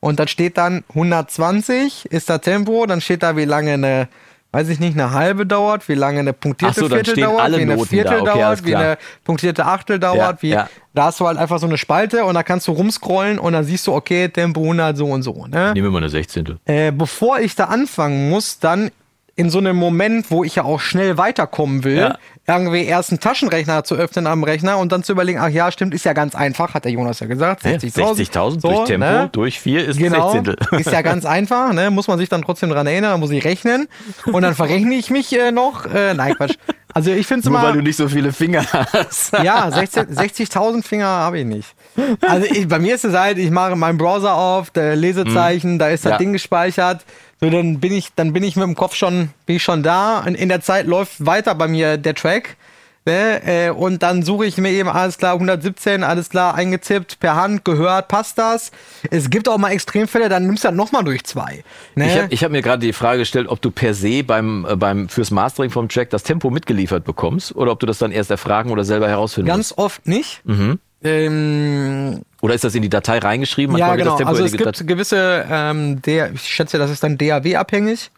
Und dann steht dann 120 ist das Tempo, dann steht da, wie lange eine, weiß ich nicht, eine halbe dauert, wie lange eine punktierte so, Viertel dauert, wie eine Noten Viertel da. Okay, dauert, wie eine punktierte Achtel dauert, Ja, wie ja. da hast du halt einfach so eine Spalte und da kannst du rumscrollen und dann siehst du, okay, Tempo 100 so und so. Ne? Nehmen wir mal eine Sechzehntel. äh, bevor ich da anfangen muss, dann in so einem Moment, wo ich ja auch schnell weiterkommen will, Ja. Irgendwie erst einen Taschenrechner zu öffnen am Rechner und dann zu überlegen, ach ja, stimmt, ist ja ganz einfach, hat der Jonas ja gesagt. Hä? 60.000 60.000 so, durch Tempo, ne? durch vier ist Genau, ein Sechzehntel. [laughs] ist ja ganz einfach, ne? muss man sich dann trotzdem dran erinnern, muss ich rechnen und dann verrechne ich mich äh, noch. Äh, nein, Quatsch. Also ich finde es Nur weil immer, du nicht so viele Finger hast. [laughs] ja, 16 60.000 Finger habe ich nicht. Also ich, bei mir ist es halt, ich mache meinen Browser auf, der Lesezeichen, da ist das. Ja. Ding gespeichert. So, dann bin ich, dann bin ich mit dem Kopf schon, bin ich schon da. Und in der Zeit läuft weiter bei mir der Track. Ne? Äh, und dann suche ich mir eben alles klar 117, alles klar eingetippt, per Hand gehört, passt das. Es gibt auch mal Extremfälle, dann nimmst du das nochmal durch zwei. Ne? Ich habe hab mir gerade die Frage gestellt, ob du per se beim, äh, beim fürs Mastering vom Track das Tempo mitgeliefert bekommst oder ob du das dann erst erfragen oder selber herausfinden musst. Ganz oft nicht. Mhm. Ähm, Oder ist das in die Datei reingeschrieben? Ja, Manchmal genau. Also es gibt gewisse, ähm, der, ich schätze, das ist dann DAW-abhängig.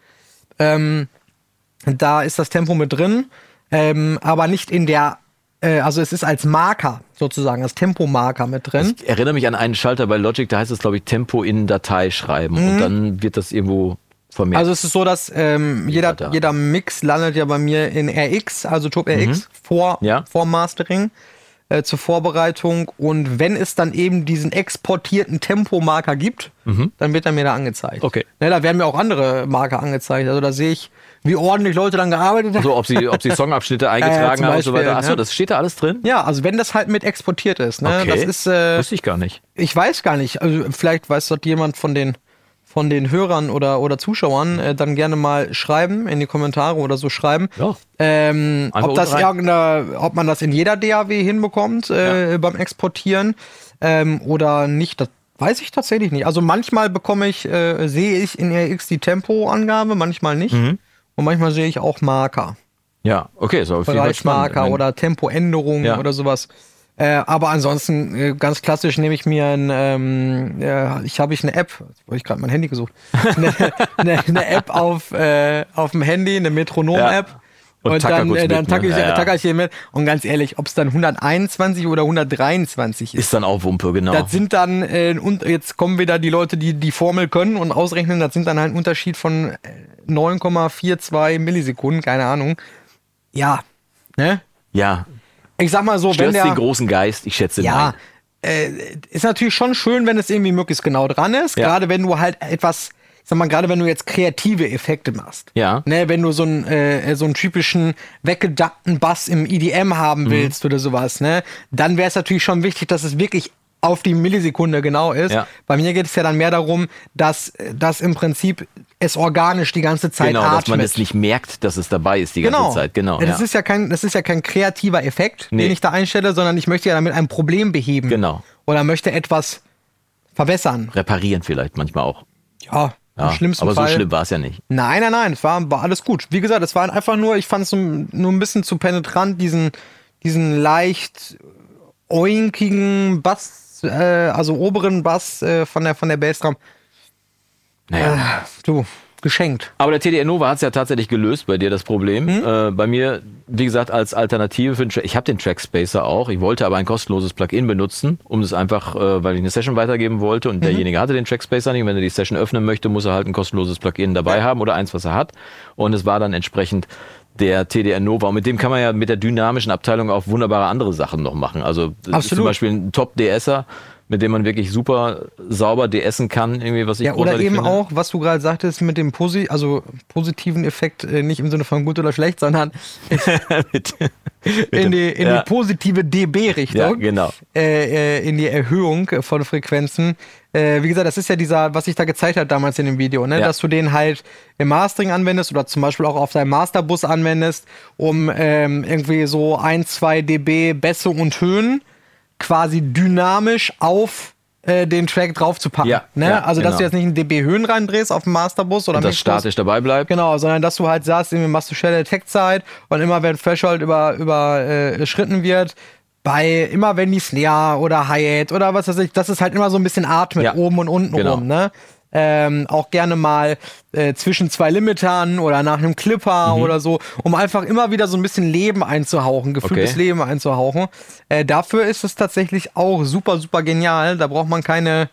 Ähm, da ist das Tempo mit drin, ähm, aber nicht in der, äh, also es ist als Marker sozusagen, als Tempomarker mit drin. Ich erinnere mich an einen Schalter bei Logic, da heißt es, glaube ich, Tempo in Datei schreiben. Und dann wird das irgendwo vermerkt. Mhm. Also es ist so, dass ähm, jeder, jeder Mix landet ja bei mir in RX, also Top RX, vor, Ja. vor Mastering. Äh, zur Vorbereitung und wenn es dann eben diesen exportierten Tempomarker gibt, dann wird er mir da angezeigt. Okay. Ne, da werden mir auch andere Marker angezeigt. Also da sehe ich, wie ordentlich Leute dann gearbeitet haben. so, ob sie, ob sie [laughs] Songabschnitte eingetragen zum haben und so weiter. Achso, ne? das steht da alles drin? Ja, also wenn das halt mit exportiert ist. Ne? Okay. Das ist, äh, Wusste ich gar nicht. ich weiß gar nicht, also vielleicht weiß dort jemand von den von den Hörern oder, oder Zuschauern äh, dann gerne mal schreiben, in die Kommentare oder so schreiben. Ja. Ähm, Einfach ob, das irgendeine, ob man das in jeder DAW hinbekommt äh, beim Exportieren ähm, oder nicht, das weiß ich tatsächlich nicht. Also manchmal bekomme ich, äh, sehe ich in RX die Tempoangabe, manchmal nicht. Mhm. Und manchmal sehe ich auch Marker. Ja, okay, so. Bereichsmarker oder Tempoänderungen Ja. oder sowas. Äh, aber ansonsten, äh, ganz klassisch nehme ich mir ein, ähm, ja, ich habe ich eine App, jetzt habe ich gerade mein Handy gesucht, [laughs] eine, eine, eine App auf, äh, auf dem Handy, eine Metronom-App. Ja. Und Und, dann, äh, dann mit, tacke ne? ich, Ja, ja. tacker ich hier mit. Und ganz ehrlich, ob es dann 121 oder 123 ist. Ist dann auch Wumpe, genau. Das sind dann, äh, und jetzt kommen wieder die Leute, die die Formel können und ausrechnen, das sind dann halt ein Unterschied von äh, 9,42 Millisekunden, keine Ahnung. Ja, ne? ja, Ich sag mal so, wenn störst der, den großen Geist? Ich schätze ja, äh, ist natürlich schon schön, wenn es irgendwie möglichst genau dran ist. Ja. Gerade wenn du halt etwas, ich sag mal, gerade wenn du jetzt kreative Effekte machst. Ja. Ne, wenn du so einen, äh, so einen typischen weggeduckten Bass im EDM Mhm. haben willst oder sowas, ne, dann wäre es natürlich schon wichtig, dass es wirklich auf die Millisekunde genau ist. Ja. Bei mir geht es ja dann mehr darum, dass das im Prinzip es organisch die ganze Zeit Genau, atmet. dass man es nicht merkt, dass es dabei ist die ganze Genau. Zeit. Genau. Das ja. ist ja kein, das ist ja kein kreativer Effekt, Nee. den ich da einstelle, sondern ich möchte ja damit ein Problem beheben. Genau. Oder möchte etwas verbessern. Reparieren vielleicht manchmal auch. Ja, Ja, im schlimmsten aber Fall. so schlimm war es ja nicht. Nein, nein, nein, es war, war alles gut. Wie gesagt, es war einfach nur, ich fand es nur, nur ein bisschen zu penetrant, diesen, diesen leicht oinkigen Bass, äh, also oberen Bass äh, von der, von der Bassdrum. Naja, Äh, du, geschenkt. Aber der TDR Nova hat es ja tatsächlich gelöst bei dir, das Problem. Hm? Äh, bei mir, wie gesagt, als Alternative für den Tra- Ich habe den Trackspacer auch. Ich wollte aber ein kostenloses Plugin benutzen, um es einfach, äh, weil ich eine Session weitergeben wollte Mhm. und derjenige hatte den Trackspacer nicht. Und wenn er die Session öffnen möchte, muss er halt ein kostenloses Plugin dabei haben oder eins, was er hat. Und es war dann entsprechend der TDR Nova. Und mit dem kann man ja mit der dynamischen Abteilung auch wunderbare andere Sachen noch machen. Also Absolut. zum Beispiel ein Top-DSer, mit dem man wirklich super sauber DSen kann, irgendwie, was ich Ja, oder eben finde. auch, was du gerade sagtest, mit dem Posi also positiven Effekt, äh, nicht im Sinne von gut oder schlecht, sondern [laughs] mit, in die, in Ja. die positive dB-Richtung. Ja, genau. Äh, äh, in die Erhöhung von Frequenzen. Äh, wie gesagt, das ist ja dieser, was ich da gezeigt habe damals in dem Video, ne? Ja. dass du den halt im Mastering anwendest oder zum Beispiel auch auf deinem Masterbus anwendest, um ähm, irgendwie so ein, zwei dB Bässe und Höhen quasi dynamisch auf äh, den Track draufzupacken. Ja, ne? ja, also, dass genau. du jetzt nicht einen dB Höhen reindrehst auf dem Masterbus oder und das statisch dabei bleibt. Genau, sondern dass du halt sagst, irgendwie machst du schnelle Attack-Zeit und immer wenn Threshold über, überschritten wird, bei immer wenn die Snare oder Hi-Hat oder was weiß ich, das ist halt immer so ein bisschen atmet, Ja, oben und unten genau. rum, ne? Ähm, auch gerne mal äh, zwischen zwei Limitern oder nach einem Clipper Mhm. oder so, um einfach immer wieder so ein bisschen Leben einzuhauchen, gefühltes Okay. Leben einzuhauchen. Äh, dafür ist es tatsächlich auch super, super genial. Da braucht man keine,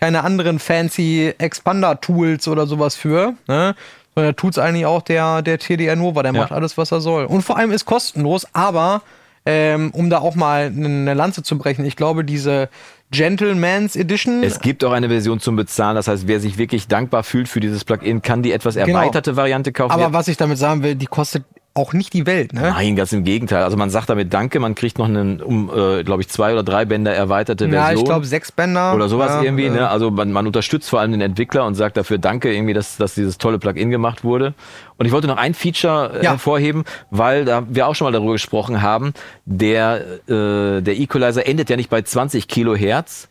keine anderen fancy Expander-Tools oder sowas für. Ne? Sondern da tut's eigentlich auch der, der TDR Nova, der Ja. macht alles, was er soll. Und vor allem ist kostenlos, aber ähm, um da auch mal eine Lanze zu brechen, ich glaube, diese Gentleman's Edition. Es gibt auch eine Version zum Bezahlen. Das heißt, wer sich wirklich dankbar fühlt für dieses Plugin, kann die etwas erweiterte Variante kaufen. Genau. aber was ich damit sagen will, die kostet auch nicht die Welt, ne? Nein, ganz im Gegenteil. Also man sagt damit Danke, man kriegt noch einen, um, äh, glaube ich, zwei oder drei Bänder erweiterte Ja, Version. ich glaube sechs Bänder. oder sowas ja, irgendwie. äh, Ne? Also man, man unterstützt vor allem den Entwickler und sagt dafür Danke, irgendwie, dass, dass dieses tolle Plugin gemacht wurde. Und ich wollte noch ein Feature äh, Ja. hervorheben, weil da wir auch schon mal darüber gesprochen haben. Der, äh, der Equalizer endet ja nicht bei 20 Kilohertz.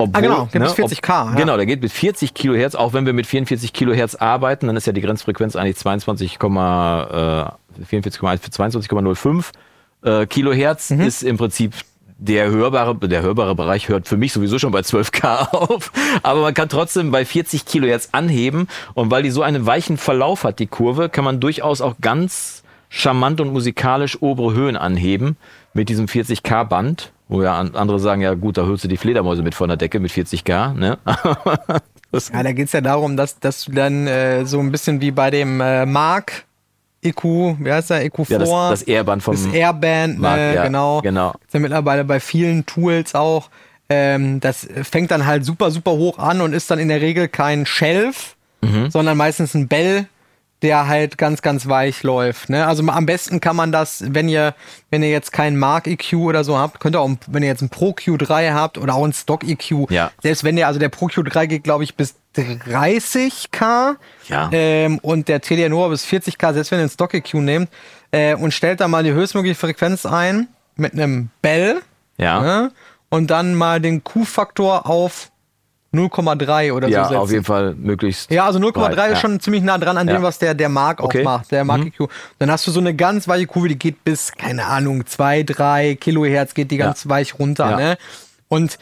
Obwohl, Ah, genau, geht bis ob- 40K, ja. Genau, der geht mit 40 Kilohertz. Auch wenn wir mit 44 Kilohertz arbeiten, dann ist ja die Grenzfrequenz eigentlich 22, äh, 44,1 für 22,05 äh, Kilohertz Mhm. ist im Prinzip der hörbare, der hörbare Bereich hört für mich sowieso schon bei 12K [laughs] auf. Aber man kann trotzdem bei 40 Kilohertz anheben. Und weil die so einen weichen Verlauf hat, die Kurve, kann man durchaus auch ganz charmant und musikalisch obere Höhen anheben mit diesem 40K Band. Wo ja an- andere sagen, ja gut, da hörst du die Fledermäuse mit von der Decke mit 40K. Ne? [laughs] Ja, da geht's ja darum, dass, dass du dann äh, so ein bisschen wie bei dem äh, Mark EQ, wie heißt der? EQ4. ja, das, das Airband vom das Airband, Mark, ne, ja, genau. genau. Ist ja mittlerweile bei vielen Tools auch. Ähm, das fängt dann halt super, super hoch an und ist dann in der Regel kein Shelf, Mhm. sondern meistens ein Bell, der halt ganz, ganz weich läuft. Ne? Also am besten kann man das, wenn ihr, wenn ihr jetzt keinen Mark EQ oder so habt, könnt ihr auch, wenn ihr jetzt ein Pro Q3 habt oder auch ein Stock EQ, Ja. selbst wenn ihr, also der Pro Q3 geht, glaube ich, bis 30k Ja. ähm, und der TDR Nova bis 40k, selbst wenn ihr den Stock EQ nehmt äh, und stellt da mal die höchstmögliche Frequenz ein mit einem Bell Ja. ne? und dann mal den Q-Faktor auf 0,3 oder Ja, so setzen. auf jeden Fall möglichst. Ja, also 0,3 breit, ist ja. schon ziemlich nah dran an Ja. dem, was der, der Mark Okay. auch macht, der Mark EQ. Dann hast du so eine ganz weiche Kurve, die geht bis, keine Ahnung, 2, 3 Kilohertz geht die ganz weich runter. Ja. Ne? Und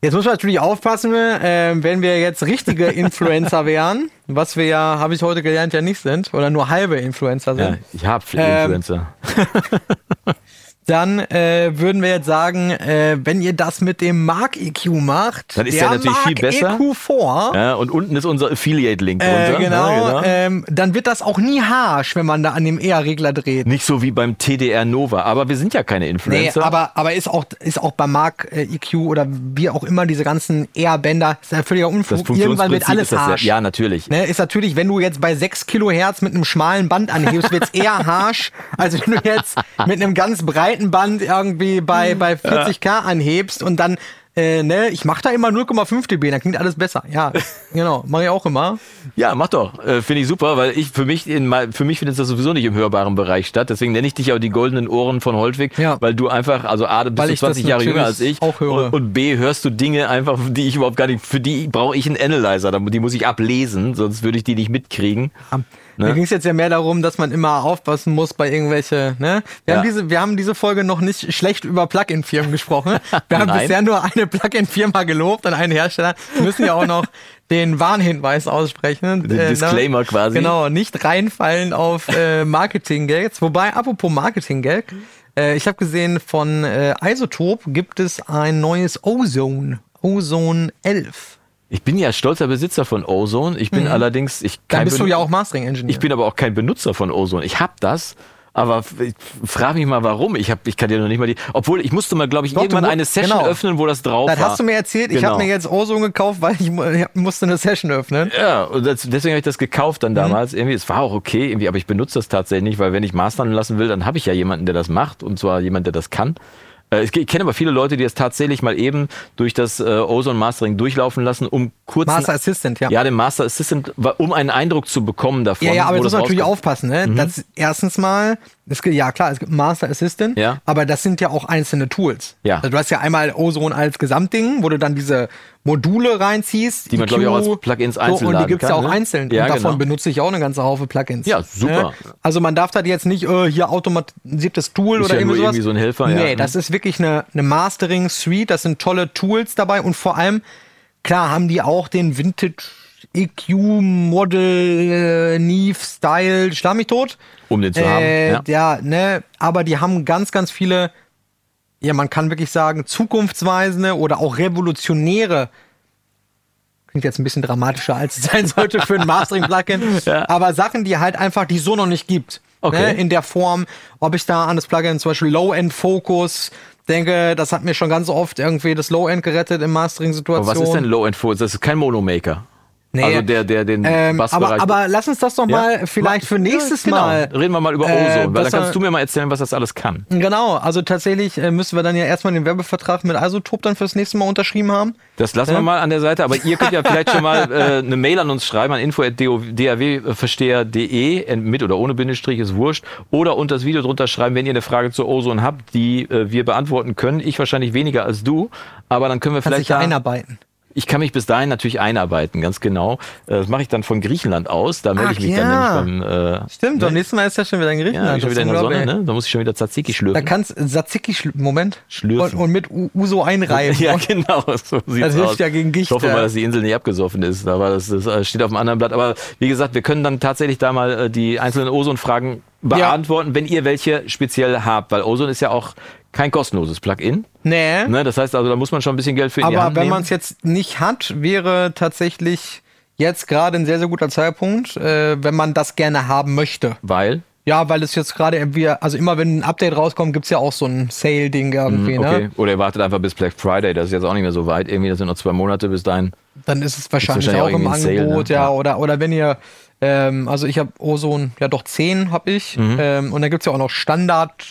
jetzt muss man natürlich aufpassen, äh, wenn wir jetzt richtige [laughs] Influencer wären, was wir ja, habe ich heute gelernt, ja nicht sind, oder nur halbe Influencer sind. Ja, ich habe Ähm, Influencer. [laughs] dann äh, würden wir jetzt sagen, äh, wenn ihr das mit dem Mark EQ macht, Dann ist der natürlich viel besser. EQ4, ja, und unten ist unser Affiliate-Link äh, drunter. genau, Ja, genau. Ähm, dann wird das auch nie harsch, wenn man da an dem ER-Regler dreht. Nicht so wie beim TDR Nova, aber wir sind ja keine Nee, Influencer. aber, aber ist auch, ist auch beim Mark äh, EQ oder wie auch immer diese ganzen ER-Bänder, ist ja völliger Unfug. Irgendwann wird alles harsch. ja, ja, natürlich. Ne, ist natürlich, wenn du jetzt bei 6 Kilohertz mit einem schmalen Band anhebst, wird's eher harsch, als wenn du jetzt mit einem ganz breiten Band irgendwie bei, bei 40k anhebst und dann, äh, ne, ich mach da immer 0,5 dB, dann klingt alles besser. Ja, [laughs] genau, mache ich auch immer. Ja, mach doch. Äh, Finde ich super, weil ich für mich in für mich findet das sowieso nicht im hörbaren Bereich statt. Deswegen nenne ich dich auch die goldenen Ohren von Holtwig, Ja. weil du einfach, also A, bist Weil du ich das 20 Jahre jünger als ich auch höre. Und, und B, hörst du Dinge einfach, die ich überhaupt gar nicht, für die brauche ich einen Analyzer, die muss ich ablesen, sonst würde ich die nicht mitkriegen. Mir ging es jetzt ja mehr darum, dass man immer aufpassen muss bei irgendwelche, ne? Wir, Ja. haben, diese, wir haben diese Folge noch nicht schlecht über Plugin-Firmen gesprochen. [laughs] Wir haben bisher nur eine Plugin-Firma gelobt und einen Hersteller. Wir müssen ja auch noch [laughs] den Warnhinweis aussprechen. Den ne? Disclaimer quasi. Genau, nicht reinfallen auf äh, Marketing-Gags. Wobei, apropos Marketing-Gag, äh, ich habe gesehen, von äh, Isotop gibt es ein neues Ozone. Ozone 11. Ich bin ja stolzer Besitzer von Ozone. Ich bin allerdings, ich Mhm. Dann bist du Benut- ja auch Mastering-Engineer. Ich bin aber auch kein Benutzer von Ozone. Ich hab das, aber f- ich frage mich mal, warum. Ich hab, ich kann dir noch nicht mal die. Obwohl ich musste mal, glaube ich, Doch, du irgendwann eine Session genau. öffnen, wo das drauf Das war. hast du mir erzählt. Ich Genau. habe mir jetzt Ozone gekauft, weil ich, mu- ich musste eine Session öffnen. Ja, und das, deswegen habe ich das gekauft Mhm. dann damals. Irgendwie, es war auch okay, irgendwie, aber ich benutze das tatsächlich nicht, weil wenn ich mastern lassen will, dann habe ich ja jemanden, der das macht und zwar jemand, der das kann. Äh, Ich, kenne aber viele Leute, die das tatsächlich mal eben durch das äh, Ozone Mastering durchlaufen lassen, um kurz Master Assistant, ja. ja, den Master Assistant, um einen Eindruck zu bekommen davon. Ja, ja, aber du musst natürlich aufpassen, ne? Das erstens mal, es gibt, ja klar, es gibt Master Assistant, Ja. aber das sind ja auch einzelne Tools. Ja. Also du hast ja einmal Ozone als Gesamtding, wo du dann diese Module reinziehst. Die man, EQ, glaub ich, auch als Plugins einzeln so, Und die laden gibt's ja auch ne? einzeln. Ja, und davon genau. benutze ich auch eine ganze Haufe Plugins. Ja, super. Ne? Also man darf da jetzt nicht äh, hier automatisiertes Tool Ist oder ja irgendwie sowas. irgendwie so ein Helfer, ja. Nee, Mhm. das ist wirklich eine, eine Mastering Suite, das sind tolle Tools dabei und vor allem, klar, haben die auch den Vintage EQ Model äh, Neve Style, schlag mich tot. Um den zu Äh, haben. Ja. ja, ne, aber die haben ganz, ganz viele, ja, man kann wirklich sagen, zukunftsweisende oder auch revolutionäre, klingt jetzt ein bisschen dramatischer, als es sein sollte für ein [laughs] Mastering-Plugin, Ja. aber Sachen, die halt einfach, die es so noch nicht gibt. Okay. Ne, in der Form, ob ich da an das Plugin zum Beispiel Low-End-Focus denke, das hat mir schon ganz oft irgendwie das Low-End gerettet in Aber Mastering-Situationen. was ist denn Low End Focus? Das ist kein Monomaker. Nee. Also der, der den Ähm, Bassbereich. aber, aber lass uns das doch mal vielleicht für nächstes genau. Mal Reden wir mal über äh, Ozone, weil dann besser- kannst du mir mal erzählen, was das alles kann. Genau, also tatsächlich äh, müssen wir dann ja erstmal den Werbevertrag mit Isotop dann fürs nächste Mal unterschrieben haben. Das lassen wir mal an der Seite, aber ihr könnt ja vielleicht schon mal äh, eine Mail an uns schreiben an info.dawversteher.de, äh, mit oder ohne Bindestrich, ist wurscht. Oder unter das Video drunter schreiben, wenn ihr eine Frage zu Ozone habt, die äh, wir beantworten können. Ich wahrscheinlich weniger als du, aber dann können wir Kann sich vielleicht ja da, einarbeiten. Ich kann mich bis dahin natürlich einarbeiten, ganz genau. Äh, Das mache ich dann von Griechenland aus. Da melde ich mich ja. dann nämlich beim. Äh, Stimmt, und nächstes Mal ist ja schon wieder in ja, Griechenland. schon Das wieder in der Sonne, ne? Da muss ich schon wieder Tzatziki Da schlürfen. kannst Tzatziki, schl- Moment, Schlürfen. Und, und mit U Uso einreiben. [laughs] Ja, genau. So sieht's Das hilft aus. ja gegen Gicht, Ich hoffe ja. mal, dass die Insel nicht abgesoffen ist, aber das, das äh, steht auf einem anderen Blatt. Aber wie gesagt, wir können dann tatsächlich da mal äh, die einzelnen Ozone-Fragen beantworten, wenn ihr welche speziell habt, weil Ozone ist ja auch kein kostenloses Plugin. Nee, Ne? Das heißt also, da muss man schon ein bisschen Geld für in die aber Hand wenn man es jetzt nicht hat, wäre tatsächlich jetzt gerade ein sehr, sehr guter Zeitpunkt, äh, wenn man das gerne haben möchte. weil, Ja, weil es jetzt gerade irgendwie, also immer wenn ein Update rauskommt, gibt's ja auch so ein Sale-Ding irgendwie, Mhm, okay. ne? Oder ihr wartet einfach bis Black Friday, das ist jetzt auch nicht mehr so weit. Irgendwie, das sind noch zwei Monate bis dahin. Dann ist es wahrscheinlich, wahrscheinlich auch im ein Sale, Angebot, ne? ja. Oder, oder wenn ihr, ähm, also ich habe Ozone, ja doch 10 habe ich. Mhm. Ähm, und dann gibt's ja auch noch Standard,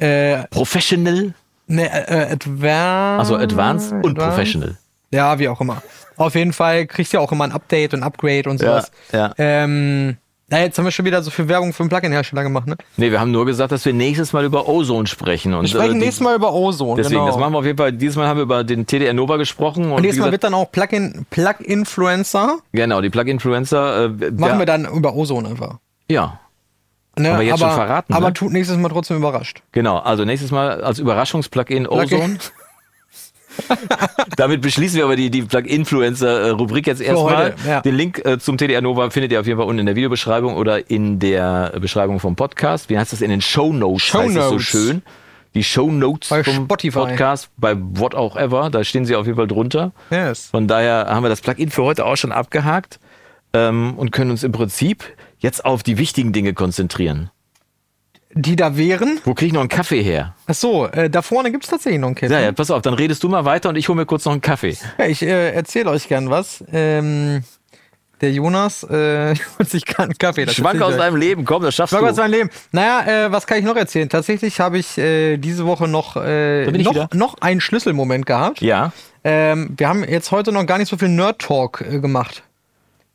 äh, Professional, ne, äh, Advanced. also Advanced und Professional. Ja, wie auch immer. Auf jeden Fall kriegst du ja auch immer ein Update und Upgrade und sowas. ja. Ähm, na, jetzt haben wir schon wieder so viel Werbung für einen Plugin-Hersteller gemacht, ne? Nee, wir haben nur gesagt, dass wir nächstes Mal über Ozone sprechen. Und, Wir sprechen äh, die- nächstes Mal über Ozone. Deswegen, genau. das machen wir auf jeden Fall. Dieses Mal haben wir über den TDR Nova gesprochen. Und, und nächstes Mal wird dann auch Plugin, Plug-Influencer. genau, die Plug-Influencer. Äh, Machen ja, wir dann über Ozone einfach. Ja, Ne? Haben wir jetzt aber, schon verraten, Aber ne? tut nächstes Mal trotzdem überrascht. genau. Also nächstes Mal als Überraschungsplugin Plugin- Ozone. [laughs] Damit beschließen wir aber die, die Plug-Influencer-Rubrik jetzt erstmal. ja. Den Link äh, zum TDR Nova findet ihr auf jeden Fall unten in der Videobeschreibung oder in der Beschreibung vom Podcast. Wie heißt das in den Show Notes? Show heißt es so schön. Die Show Notes Bei vom Spotify. Podcast, bei what auch ever, da stehen sie auf jeden Fall drunter. Yes. Von daher haben wir das Plugin für heute auch schon abgehakt ähm, und können uns im Prinzip jetzt auf die wichtigen Dinge konzentrieren. Die da wären. Wo kriege ich noch einen Kaffee her? Ach so, äh, da vorne gibt's tatsächlich noch einen Käse. Ja, ja, pass auf, dann redest du mal weiter und ich hole mir kurz noch einen Kaffee. Ja, ich äh, erzähle euch gern was. Ähm, der Jonas äh, [laughs] holt sich gerade einen Kaffee. das Schwank aus deinem Leben, komm, das schaffst Schwank aus du. meinem Leben. Naja, äh, was kann ich noch erzählen? Tatsächlich habe ich äh, diese Woche noch, äh, noch, noch einen Schlüsselmoment gehabt. Ja, Ähm, wir haben jetzt heute noch gar nicht so viel Nerd-Talk äh, gemacht.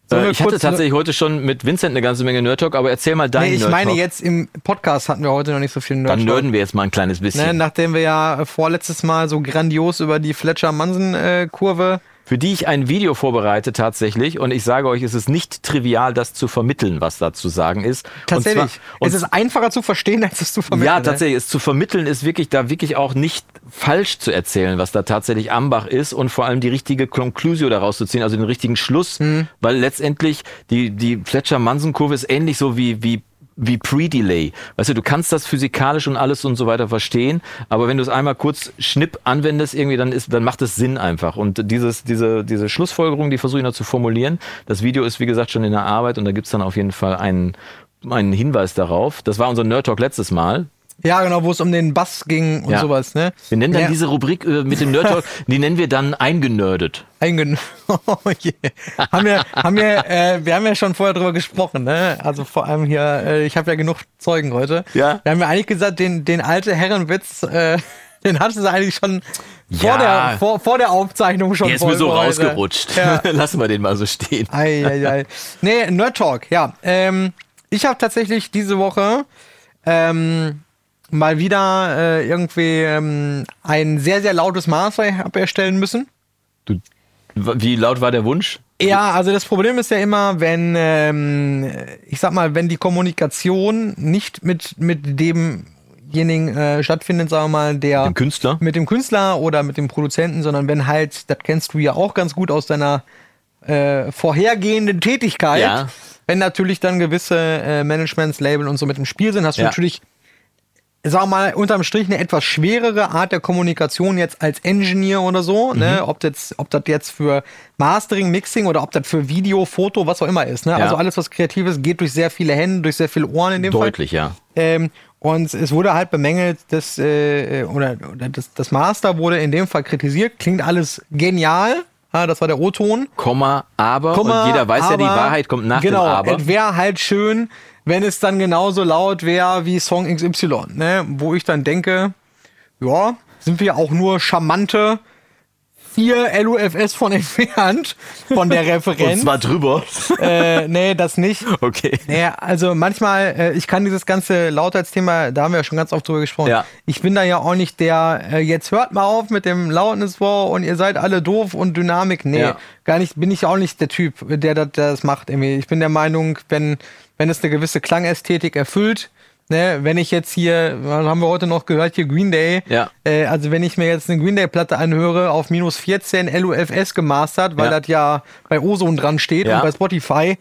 Sollen äh, ich hatte tatsächlich heute schon mit Vincent eine ganze Menge Nerd Talk, aber erzähl mal deinen Nee, ich Nerd meine Talk. jetzt im Podcast hatten wir heute noch nicht so viel Dann Nerd-Talk. nerden wir jetzt mal ein kleines bisschen. Ne, nachdem wir ja äh, vorletztes Mal so grandios über die Fletcher-Manson-Kurve für die ich ein Video vorbereite tatsächlich. Und ich sage euch, es ist nicht trivial, das zu vermitteln, was da zu sagen ist. Tatsächlich. Und zwar, und es ist einfacher zu verstehen, als es zu vermitteln. ja, ne? tatsächlich. Es zu vermitteln ist wirklich da wirklich auch nicht falsch zu erzählen, was da tatsächlich Ambach ist und vor allem die richtige Conclusio daraus zu ziehen, also den richtigen Schluss, Mhm. weil letztendlich die, die Fletcher-Manson-Kurve ist ähnlich so wie, wie wie Pre-Delay. Weißt du, du kannst das physikalisch und alles und so weiter verstehen, aber wenn du es einmal kurz schnipp anwendest, irgendwie, dann ist, dann macht es Sinn einfach. Und dieses, diese, diese Schlussfolgerung, die versuche ich noch zu formulieren. Das Video ist, wie gesagt, schon in der Arbeit und da gibt's dann auf jeden Fall einen, einen Hinweis darauf. Das war unser Nerd Talk letztes Mal. Ja, genau, wo es um den Bass ging und Ja. sowas, ne? Wir nennen dann Ja. diese Rubrik äh, mit dem Nerd Talk, [laughs] die nennen wir dann eingenördet. Eingen [laughs] oh je. haben wir, haben wir, äh, wir haben ja schon vorher drüber gesprochen, ne? Also vor allem hier, äh, ich habe ja genug Zeugen heute. Ja. Wir haben ja eigentlich gesagt, den, den alte Herrenwitz, äh, [laughs] den hattest du eigentlich schon vor, Ja. der, vor, vor der Aufzeichnung schon Der ist mir so rausgerutscht. Ja. Lassen wir den mal so stehen. Ei, ei, ei. Nee, Nerd Talk, ja. Ähm, ich habe tatsächlich diese Woche ähm, mal wieder äh, irgendwie ähm, ein sehr, sehr lautes Master hab erstellen müssen. Du, wie laut war der Wunsch? Ja, also das Problem ist ja immer, wenn, ähm, ich sag mal, wenn die Kommunikation nicht mit, mit demjenigen äh, stattfindet, sagen wir mal, der Dem Künstler? mit dem Künstler oder mit dem Produzenten, sondern wenn halt, das kennst du ja auch ganz gut aus deiner äh, vorhergehenden Tätigkeit, Ja. wenn natürlich dann gewisse äh, Managements, Label und so mit im Spiel sind, hast du Ja. natürlich wir mal, unterm Strich eine etwas schwerere Art der Kommunikation jetzt als Engineer oder so, ne? Mhm. Ob das, ob das jetzt für Mastering, Mixing oder ob das für Video, Foto, was auch immer ist, ne? Ja. Also alles, was Kreatives, geht durch sehr viele Hände, durch sehr viele Ohren in dem Fall. Deutlich, ja. Ähm, und es wurde halt bemängelt, dass, äh, oder, oder das, das Master wurde in dem Fall kritisiert. Klingt alles genial. Ja, das war der O-Ton. Komma, aber. Komma, und jeder weiß ja, die aber- Wahrheit kommt nach genau, dem Aber. Es wäre halt schön, wenn es dann genauso laut wäre wie Song XY, ne? Wo ich dann denke, ja, sind wir auch nur charmante vier LUFS von [laughs] entfernt von der Und Referenz. zwar drüber. äh, nee, das nicht. Okay. Naja, also manchmal, äh, ich kann dieses ganze Lautheitsthema, da haben wir ja schon ganz oft drüber gesprochen. Ja. Ich bin da ja auch nicht der, äh, jetzt hört mal auf mit dem Loudness War und ihr seid alle doof und Dynamik. Nee, Ja. gar nicht, bin ich auch nicht der Typ, der das, der das macht. Irgendwie. Ich bin der Meinung, wenn, wenn es eine gewisse Klangästhetik erfüllt, Ne, wenn ich jetzt hier, was haben wir heute noch gehört, hier Green Day. Ja. Äh, also wenn ich mir jetzt eine Green Day Platte anhöre, auf minus 14 LUFS gemastert, weil Ja. das ja bei Ozone dran steht Ja. und bei Spotify,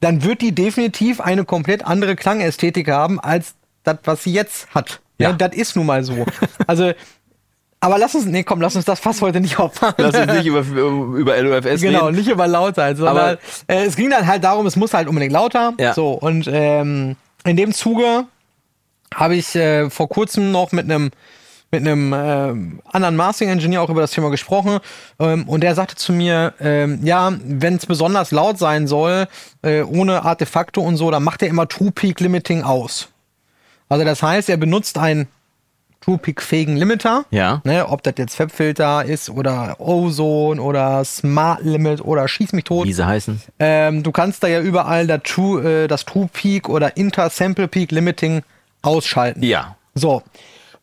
dann wird die definitiv eine komplett andere Klangästhetik haben als das, was sie jetzt hat. Ja. Ja. das ist nun mal so. Also, aber lass uns, nee, komm, lass uns das fast heute nicht aufmachen. Lass uns nicht über, über Genau, reden. nicht über Lautheit, sondern Aber- äh, es ging dann halt darum, es muss halt unbedingt lauter. Ja. So, und ähm, in dem Zuge habe ich äh, vor kurzem noch mit einem mit einem ähm, anderen Mastering-Engineer auch über das Thema gesprochen ähm, und der sagte zu mir, ähm, ja, wenn es besonders laut sein soll, äh, ohne Artefakte und so, dann macht er immer True Peak Limiting aus. Also das heißt, er benutzt einen True Peak fähigen Limiter, Ja. ne, ob das jetzt Fabfilter ist oder Ozone oder Smart Limit oder Schieß mich tot. Wie sie heißen. Ähm, du kannst da ja überall das True, äh, das True Peak oder Inter-Sample Peak Limiting ausschalten. Ja. So.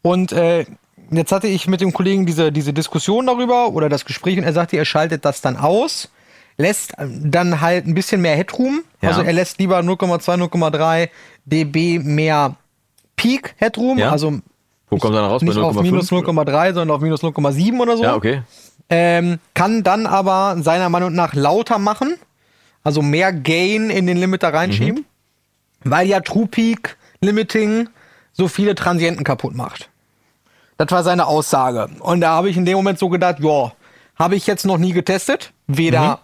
Und äh, jetzt hatte ich mit dem Kollegen diese, diese Diskussion darüber oder das Gespräch und er sagte, er schaltet das dann aus, lässt ähm, dann halt ein bisschen mehr Headroom. Ja. Also er lässt lieber 0,2, 0,3 dB mehr Peak Headroom. Ja. Also Wo kommt dann raus? Nicht auf minus 0,5? 0,3, sondern auf minus 0,7 oder so. Ja, okay. Ähm, kann dann aber seiner Meinung nach lauter machen, also mehr Gain in den Limiter reinschieben, weil ja True Peak Limiting so viele Transienten kaputt macht. Das war seine Aussage. Und da habe ich in dem Moment so gedacht, ja, habe ich jetzt noch nie getestet, weder Hast,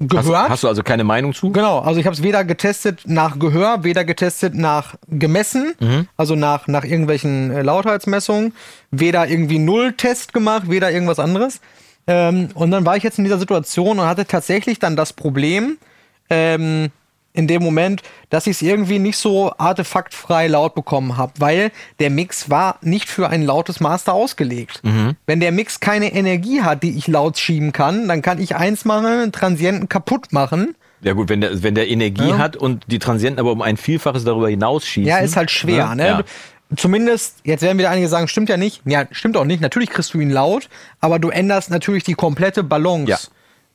gehört. hast du also keine Meinung zu? Genau, also ich habe es weder getestet nach Gehör, weder getestet nach gemessen, also nach, nach irgendwelchen äh, Lautheitsmessungen, weder irgendwie Null-Test gemacht, weder irgendwas anderes. Ähm, und dann war ich jetzt in dieser Situation und hatte tatsächlich dann das Problem, ähm, in dem Moment, dass ich es irgendwie nicht so artefaktfrei laut bekommen habe, weil der Mix war nicht für ein lautes Master ausgelegt. Wenn der Mix keine Energie hat, die ich laut schieben kann, dann kann ich eins machen, einen Transienten kaputt machen. Ja gut, wenn der, wenn der Energie Ja. hat und die Transienten aber um ein Vielfaches darüber hinausschießen. Ja, ist halt schwer, Ja, ne? ja. zumindest, jetzt werden wieder einige sagen, stimmt ja nicht. Ja, stimmt auch nicht. Natürlich kriegst du ihn laut, aber du änderst natürlich die komplette Balance Ja.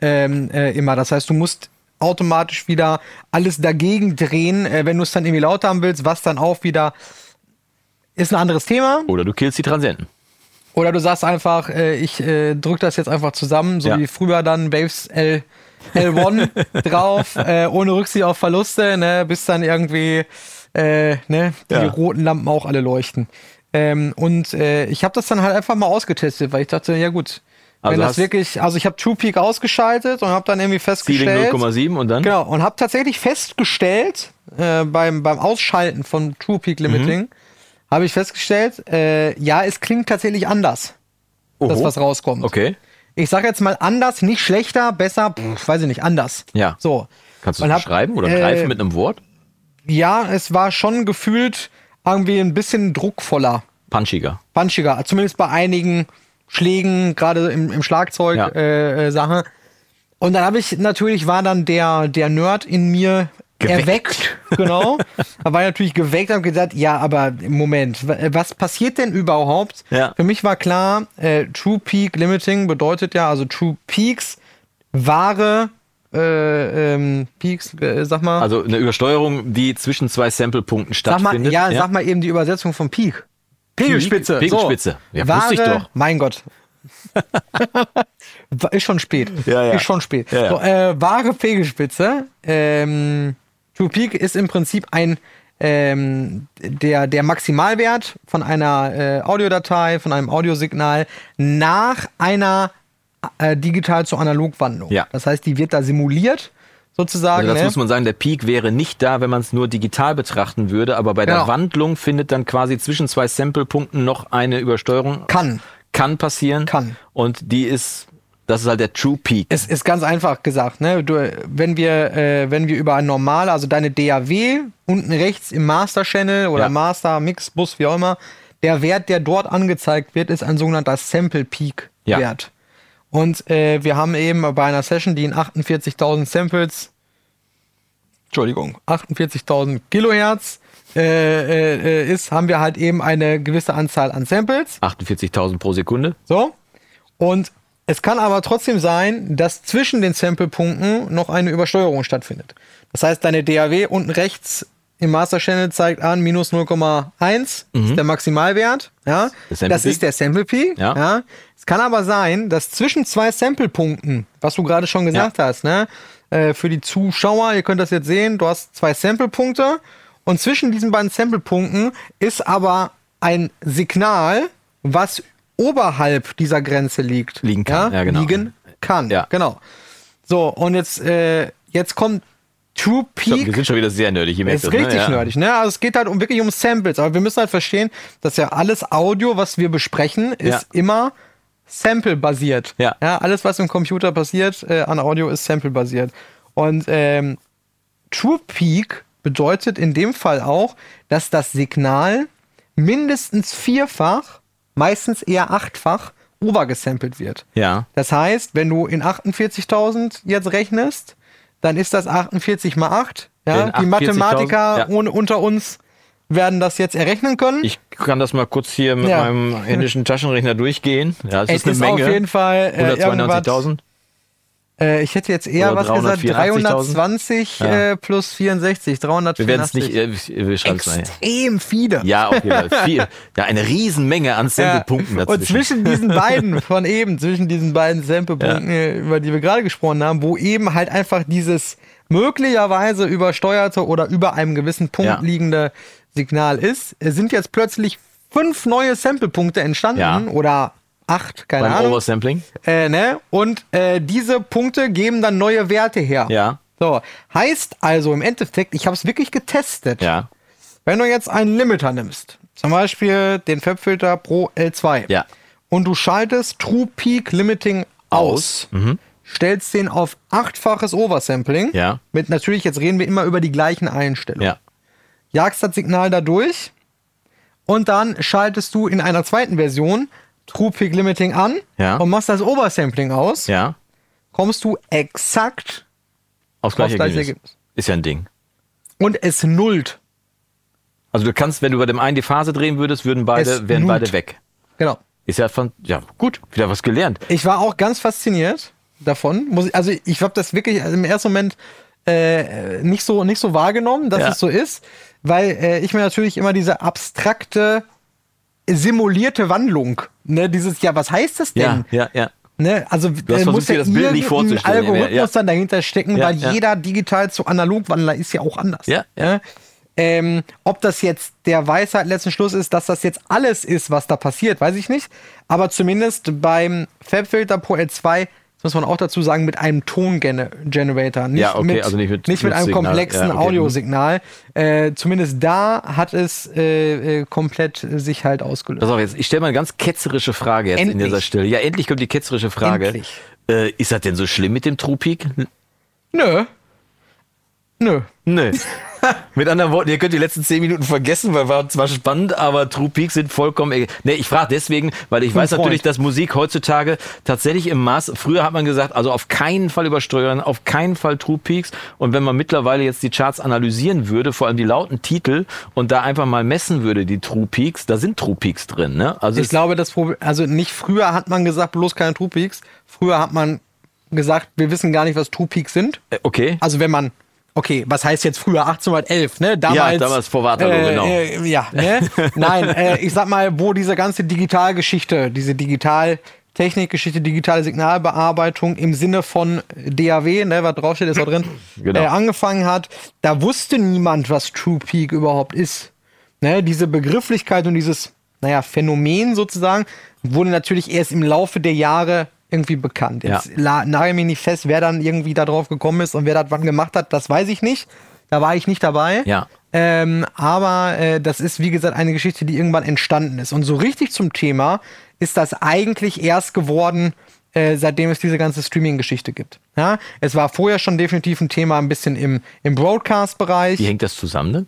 ähm, äh, immer. Das heißt, du musst automatisch wieder alles dagegen drehen, äh, wenn du es dann irgendwie laut haben willst, was dann auch wieder ist ein anderes Thema. Oder du killst die Transenten. Oder du sagst einfach, äh, ich äh, drück das jetzt einfach zusammen, so Ja. wie früher dann Waves L, L1 [laughs] drauf, äh, ohne Rücksicht auf Verluste, ne, bis dann irgendwie äh, ne, die Ja. roten Lampen auch alle leuchten. Ähm, und äh, ich habe das dann halt einfach mal ausgetestet, weil ich dachte, ja gut, Also wenn das wirklich, also ich habe True Peak ausgeschaltet und habe dann irgendwie Ceiling festgestellt, 0,7 und dann? Genau, und habe tatsächlich festgestellt, äh, beim, beim Ausschalten von True Peak Limiting, Mhm. habe ich festgestellt, äh, ja, es klingt tatsächlich anders, das, Oho. was rauskommt. Okay. Ich sage jetzt mal anders, nicht schlechter, besser, pff, weiß ich nicht, anders. Ja. So. Kannst du es beschreiben oder äh, greifen mit einem Wort? Ja, es war schon gefühlt irgendwie ein bisschen druckvoller, Punchiger. punchiger, zumindest bei einigen Schlägen, gerade im, im Schlagzeug Ja. äh, äh, Sache. Und dann habe ich natürlich war dann der der Nerd in mir Geweckt. erweckt, genau. da [laughs] war ich natürlich geweckt und gesagt, ja, aber Moment, wa- was passiert denn überhaupt? Ja. Für mich war klar, äh, True Peak Limiting bedeutet ja, also True Peaks wahre äh, ähm, Peaks, äh, sag mal, Also eine Übersteuerung, die zwischen zwei Sample-Punkten sag mal, stattfindet. ja, sag mal eben die Übersetzung von Peak. Pegelspitze. Pegelspitze. So. Ja, Wahre, wusste ich doch. Mein Gott. [laughs] ist schon spät. Ja, ja. Ist schon spät. Ja. So, äh, wahre Pegelspitze. Ähm, True Peak ist im Prinzip ein ähm, der, der Maximalwert von einer äh, Audiodatei, von einem Audiosignal nach einer äh, digital zu analog Wandlung. Ja. Das heißt, die wird da simuliert sozusagen. Also das ne? muss man sagen, der Peak wäre nicht da, wenn man es nur digital betrachten würde, aber bei der Genau. Wandlung findet dann quasi zwischen zwei Sample-Punkten noch eine Übersteuerung. Kann. Kann passieren. Kann. Und die ist, das ist halt der True Peak. Es ist ganz einfach gesagt, ne? Du, wenn wir, äh, wenn wir über ein normal, also deine DAW unten rechts im Master Channel oder Ja. Master Mix Bus, wie auch immer, der Wert, der dort angezeigt wird, ist ein sogenannter Sample Peak Ja. Und äh, wir haben eben bei einer Session, die in 48.000 Samples, Entschuldigung, 48.000 Kilohertz äh, äh, ist, haben wir halt eben eine gewisse Anzahl an Samples. 48.000 pro Sekunde. So. Und es kann aber trotzdem sein, dass zwischen den Sample-Punkten noch eine Übersteuerung stattfindet. Das heißt, deine DAW unten rechts im Master Channel zeigt an minus 0,1 ist der Maximalwert. Ja, Mhm. Das ist der Sample Peak. Ja. Ja. Es kann aber sein, dass zwischen zwei Sample-Punkten, was du gerade schon gesagt hast, ne, äh, für die Zuschauer, ihr könnt das jetzt sehen, du hast zwei Sample-Punkte und zwischen diesen beiden Sample-Punkten ist aber ein Signal, was oberhalb dieser Grenze liegt. Liegen kann, ja, genau. Liegen kann, Ja. genau. So, und jetzt, äh, jetzt kommt True Peak. wir sind schon wieder sehr nerdig. ihr Ist das, richtig ne? Ja. nerdig, ne? Also es geht halt um wirklich um Samples, aber wir müssen halt verstehen, dass ja alles Audio, was wir besprechen, ist Ja. immer Sample-basiert. Ja. Alles, was im Computer passiert äh, an Audio, ist Sample-basiert. Und ähm, True Peak bedeutet in dem Fall auch, dass das Signal mindestens vierfach, meistens eher achtfach, overgesampelt wird. Ja. Das heißt, wenn du in 48.000 jetzt rechnest, dann ist das 48 mal 8. Ja? Die Mathematiker 48.000, ja. ohne, unter uns werden das jetzt errechnen können. Ich kann das mal kurz hier mit Ja. meinem händischen Taschenrechner durchgehen. Ja, es es ist eine ist Menge. auf jeden Fall äh, irgendwas, 192.000. äh, Ich hätte jetzt eher Oder was gesagt, 384.000. 320 Ja. äh, plus 64, 384. Wir werden es nicht, äh, wir. Extrem viele. Ja, auf jeden Fall. Viel. Ja, eine Riesenmenge an Sample-Punkten Ja. dazwischen. Und zwischen diesen [laughs] beiden von eben, zwischen diesen beiden Sample-Punkten, äh, über die wir gerade gesprochen haben, wo eben halt einfach dieses möglicherweise übersteuerte oder über einem gewissen Punkt Ja. liegende Signal ist, sind jetzt plötzlich fünf neue Sample-Punkte entstanden Ja. oder acht, keine beim Ahnung. Oversampling. Äh, ne? Und äh, diese Punkte geben dann neue Werte her. Ja. So, heißt also im Endeffekt, ich habe es wirklich getestet. Ja. Wenn du jetzt einen Limiter nimmst, zum Beispiel den Fabfilter Pro L2, Ja. und du schaltest True Peak Limiting aus, stellst den auf achtfaches Oversampling, Ja. mit natürlich, jetzt reden wir immer über die gleichen Einstellungen, Ja. jagst das Signal da durch und dann schaltest du in einer zweiten Version True Peak Limiting an Ja. und machst das Oversampling aus, Ja. kommst du exakt Aufs gleiche gleiche Ergebnis. Ergebnis. Ist ja ein Ding. und es nullt. Also du kannst, wenn du bei dem einen die Phase drehen würdest, würden beide, Es wären beide weg. Genau. Ist ja von, ja, gut, wieder was gelernt. Ich war auch ganz fasziniert davon. Ich, also ich habe das wirklich im ersten Moment äh, nicht so nicht so wahrgenommen, dass Ja. es so ist, weil äh, ich mir natürlich immer diese abstrakte simulierte Wandlung, ne, dieses ja, was heißt das denn? Ja, ja, ja. Ne, also hast äh, muss ja das Bild nicht vorzustellen, Algorithmus ja, ja. dann dahinter stecken, Ja, weil jeder digital zu Analogwandler ist ja auch anders. Ja, ja. Ne? Ähm, ob das jetzt der Weisheit letzten Schluss ist, dass das jetzt alles ist, was da passiert, weiß ich nicht. Aber zumindest beim Fabfilter Pro L2 das muss man auch dazu sagen, mit einem Tongenerator. Nicht, Ja, okay, mit, also nicht mit nicht mit einem Nutzsignal. komplexen Ja, okay. Audiosignal. Äh, zumindest da hat es äh, äh, komplett sich halt ausgelöst. Pass auf jetzt, ich stelle mal eine ganz ketzerische Frage jetzt in Endlich. dieser Stelle. Ja, endlich kommt die ketzerische Frage. Äh, ist das denn so schlimm mit dem Trupik? Nö. Nö. Nö. [laughs] Mit anderen Worten, ihr könnt die letzten zehn Minuten vergessen, weil war zwar spannend, aber True Peaks sind vollkommen. egal. Nee, ich frage deswegen, weil ich weiß natürlich, dass Musik heutzutage tatsächlich im Maß. Früher hat man gesagt, also auf keinen Fall übersteuern, auf keinen Fall True Peaks. Und wenn man mittlerweile jetzt die Charts analysieren würde, vor allem die lauten Titel und da einfach mal messen würde, die True Peaks, da sind True Peaks drin. Ne? Also Ich glaube, das Problem, also nicht früher hat man gesagt, bloß keine True Peaks. Früher hat man gesagt, wir wissen gar nicht, was True Peaks sind. äh, okay. Also wenn man, okay, was heißt jetzt früher 1811, ne? Damals, damals vor Waterloo, äh, genau. Äh, ja, ne? [laughs] Nein, äh, ich sag mal, wo diese ganze Digitalgeschichte, diese Digitaltechnikgeschichte, digitale Signalbearbeitung im Sinne von DAW, ne, was draufsteht, ist da drin, [clears throat] Genau. äh, angefangen hat, da wusste niemand, was True Peak überhaupt ist. Ne, diese Begrifflichkeit und dieses, naja, Phänomen sozusagen, wurde natürlich erst im Laufe der Jahre irgendwie bekannt. Jetzt Ja. nagel mich nicht fest, wer dann irgendwie da drauf gekommen ist und wer das wann gemacht hat, das weiß ich nicht. Da war ich nicht dabei. Ja. Ähm, aber äh, das ist, wie gesagt, eine Geschichte, die irgendwann entstanden ist. Und so richtig zum Thema ist das eigentlich erst geworden, äh, seitdem es diese ganze Streaming-Geschichte gibt. Ja? Es war vorher schon definitiv ein Thema ein bisschen im, im Broadcast-Bereich. Wie hängt das zusammen? Ne?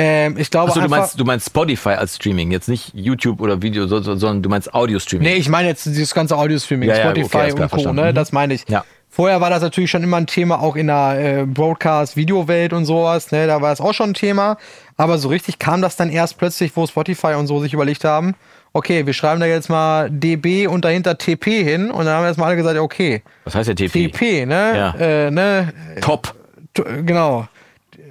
Ähm, ich glaube Achso, du meinst, du meinst Spotify als Streaming, jetzt nicht YouTube oder Video, so- so- sondern du meinst Audio-Streaming. Nee, ich meine jetzt dieses ganze Audio-Streaming, Ja, ja, okay, Spotify alles klar, und Co., ne? Mhm. Das meine ich. Ja. Vorher war das natürlich schon immer ein Thema, auch in der äh, Broadcast-Videowelt und sowas, ne? Da war es auch schon ein Thema. Aber so richtig kam das dann erst plötzlich, wo Spotify und so sich überlegt haben, okay, wir schreiben da jetzt mal DB und dahinter TP hin und dann haben erstmal alle gesagt, ja, okay, Was heißt der TP? TP, ne? Ja. Äh, ne? Top. T- Genau.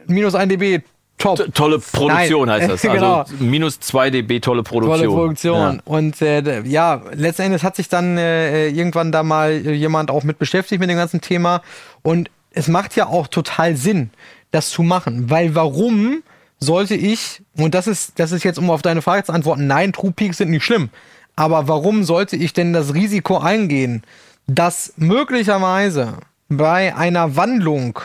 Minus 1 dB, top. Tolle Produktion Nein. heißt das. [laughs] Genau. Also minus 2 dB, tolle Produktion. Tolle Produktion. Ja. Und äh, ja, letzten Endes hat sich dann äh, irgendwann da mal jemand auch mit beschäftigt mit dem ganzen Thema. Und es macht ja auch total Sinn, das zu machen. Weil warum sollte ich, und das ist, das ist jetzt, um auf deine Frage zu antworten, nein, True Peaks sind nicht schlimm. Aber warum sollte ich denn das Risiko eingehen, dass möglicherweise bei einer Wandlung,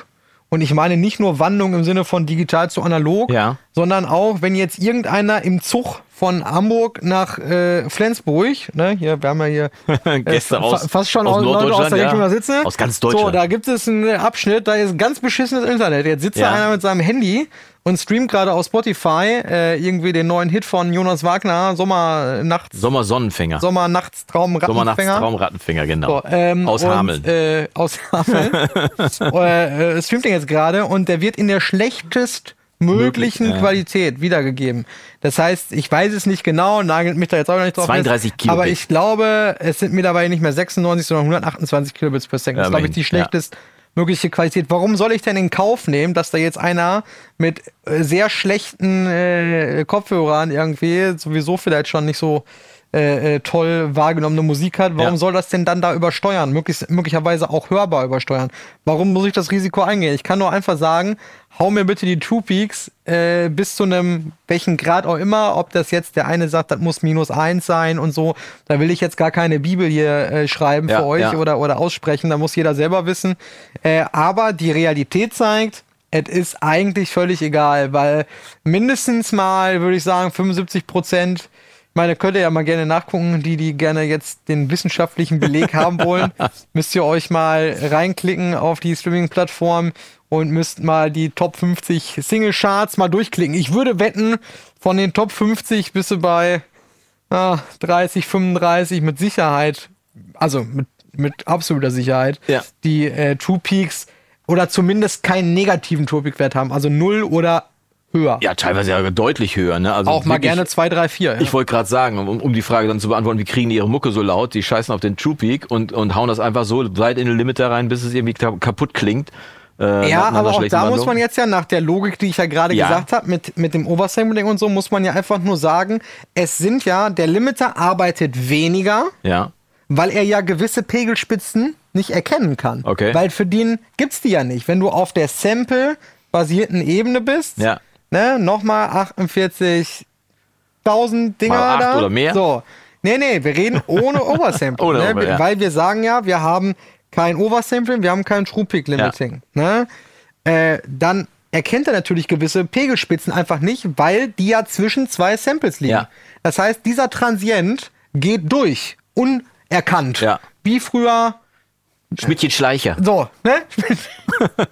und ich meine nicht nur Wandlung im Sinne von digital zu analog, Ja. sondern auch, wenn jetzt irgendeiner im Zug von Hamburg nach äh, Flensburg, ne, hier, wir haben ja hier [laughs] Gäste fa- aus- fast schon aus aus, Leute aus der ja. Richtung da sitzen. Aus ganz So, Deutschland. da gibt es einen Abschnitt, da ist ganz beschissenes Internet. Jetzt sitzt Ja. da einer mit seinem Handy und streamt gerade auf Spotify äh, irgendwie den neuen Hit von Jonas Wagner, Sommer, Nachts, Sommersonnenfänger. Sommer, Nachts, Traum, Rattenfänger. Sommernachtstraum Rattenfänger, genau. So, ähm, Aus und, Hameln. Äh, aus Hameln. [laughs] äh, äh, streamt den jetzt gerade und der wird in der schlechtest möglichen Möglich, ja. Qualität wiedergegeben. Das heißt, ich weiß es nicht genau, nagelt mich da jetzt auch nicht drauf. 32 fest, Kilobit. Aber ich glaube, es sind mittlerweile nicht mehr 96, sondern 128 Kilobits per Second. Ja, das ist, glaube ich, die schlechtest mögliche Qualität. Warum soll ich denn in Kauf nehmen, dass da jetzt einer mit äh, sehr schlechten äh, Kopfhörern irgendwie sowieso vielleicht schon nicht so äh, äh, toll wahrgenommene Musik hat? Warum Ja. soll das denn dann da übersteuern? Möglichst, möglicherweise auch hörbar übersteuern. Warum muss ich das Risiko eingehen? Ich kann nur einfach sagen, hau mir bitte die Two Peaks äh, bis zu einem, welchen Grad auch immer, ob das jetzt der eine sagt, das muss minus eins sein und so. Da will ich jetzt gar keine Bibel hier äh, schreiben Ja, für euch ja. oder, oder aussprechen, da muss jeder selber wissen. Äh, aber die Realität zeigt, es ist eigentlich völlig egal, weil mindestens mal, würde ich sagen, 75 Prozent meine, könnt ihr ja mal gerne nachgucken, die, die gerne jetzt den wissenschaftlichen Beleg haben wollen. [laughs] Müsst ihr euch mal reinklicken auf die Streaming-Plattform und müsst mal die Top 50 Single-Charts mal durchklicken. Ich würde wetten, von den Top 50 bist du bei ah, 30, 35 mit Sicherheit, also mit, mit absoluter Sicherheit, Ja. die äh, True Peaks oder zumindest keinen negativen True Peak Wert haben. Also 0 oder höher. Ja, teilweise ja deutlich höher. Ne? Also Auch mal wirklich- gerne 2, 3, 4. Ja. Ich wollte gerade sagen, um, um die Frage dann zu beantworten, wie kriegen die ihre Mucke so laut? Die scheißen auf den True Peak und, und hauen das einfach so weit in den Limiter rein, bis es irgendwie ka- kaputt klingt. Äh, Ja, aber auch da muss Wandlung. man jetzt ja nach der Logik, die ich ja gerade Ja. gesagt habe, mit, mit dem Oversampling und so, muss man ja einfach nur sagen, es sind ja, der Limiter arbeitet weniger, Ja, weil er ja gewisse Pegelspitzen nicht erkennen kann. Okay. Weil für den gibt's die ja nicht. Wenn du auf der Sample-basierten Ebene bist, Ja. Ne, nochmal 48.000 Dinger Mal acht da. oder mehr? So. Nee, nee, wir reden [laughs] ohne Oversampling. Ohne ne? Over, ja. Weil wir sagen ja, wir haben kein Oversampling, wir haben kein True Peak Limiting. Ne? Äh, dann erkennt er natürlich gewisse Pegelspitzen einfach nicht, weil die ja zwischen zwei Samples liegen. Ja. Das heißt, dieser Transient geht durch, unerkannt. Ja. Wie früher, Schmidtchen Schleicher. so, ne? [laughs] [laughs]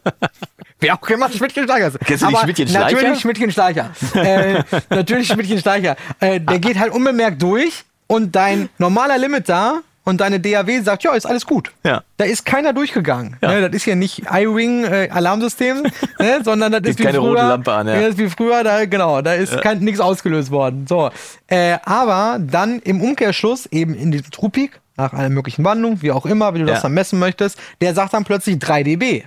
Wer auch immer Schmidtchen Schleicher ist. Kennst du nicht Aber Schmidtchen Schleicher? Natürlich Schmidtchen Schleicher. äh, natürlich Schmidtchen Schleicher. Äh, der geht halt unbemerkt durch und dein normaler Limiter und deine DAW sagt, ja, ist alles gut. Ja. Da ist keiner durchgegangen. Ja. Ne, das ist ja nicht iWing äh, Alarmsystem, ne, [laughs] sondern das ist wie keine früher. rote Lampe an, ja. Das ist wie früher, da, genau, da ist kein nichts ausgelöst worden. So. Äh, aber dann im Umkehrschluss eben in diesem Trupik, nach einer möglichen Wandlung, wie auch immer, wie du das Ja. dann messen möchtest, der sagt dann plötzlich 3 dB.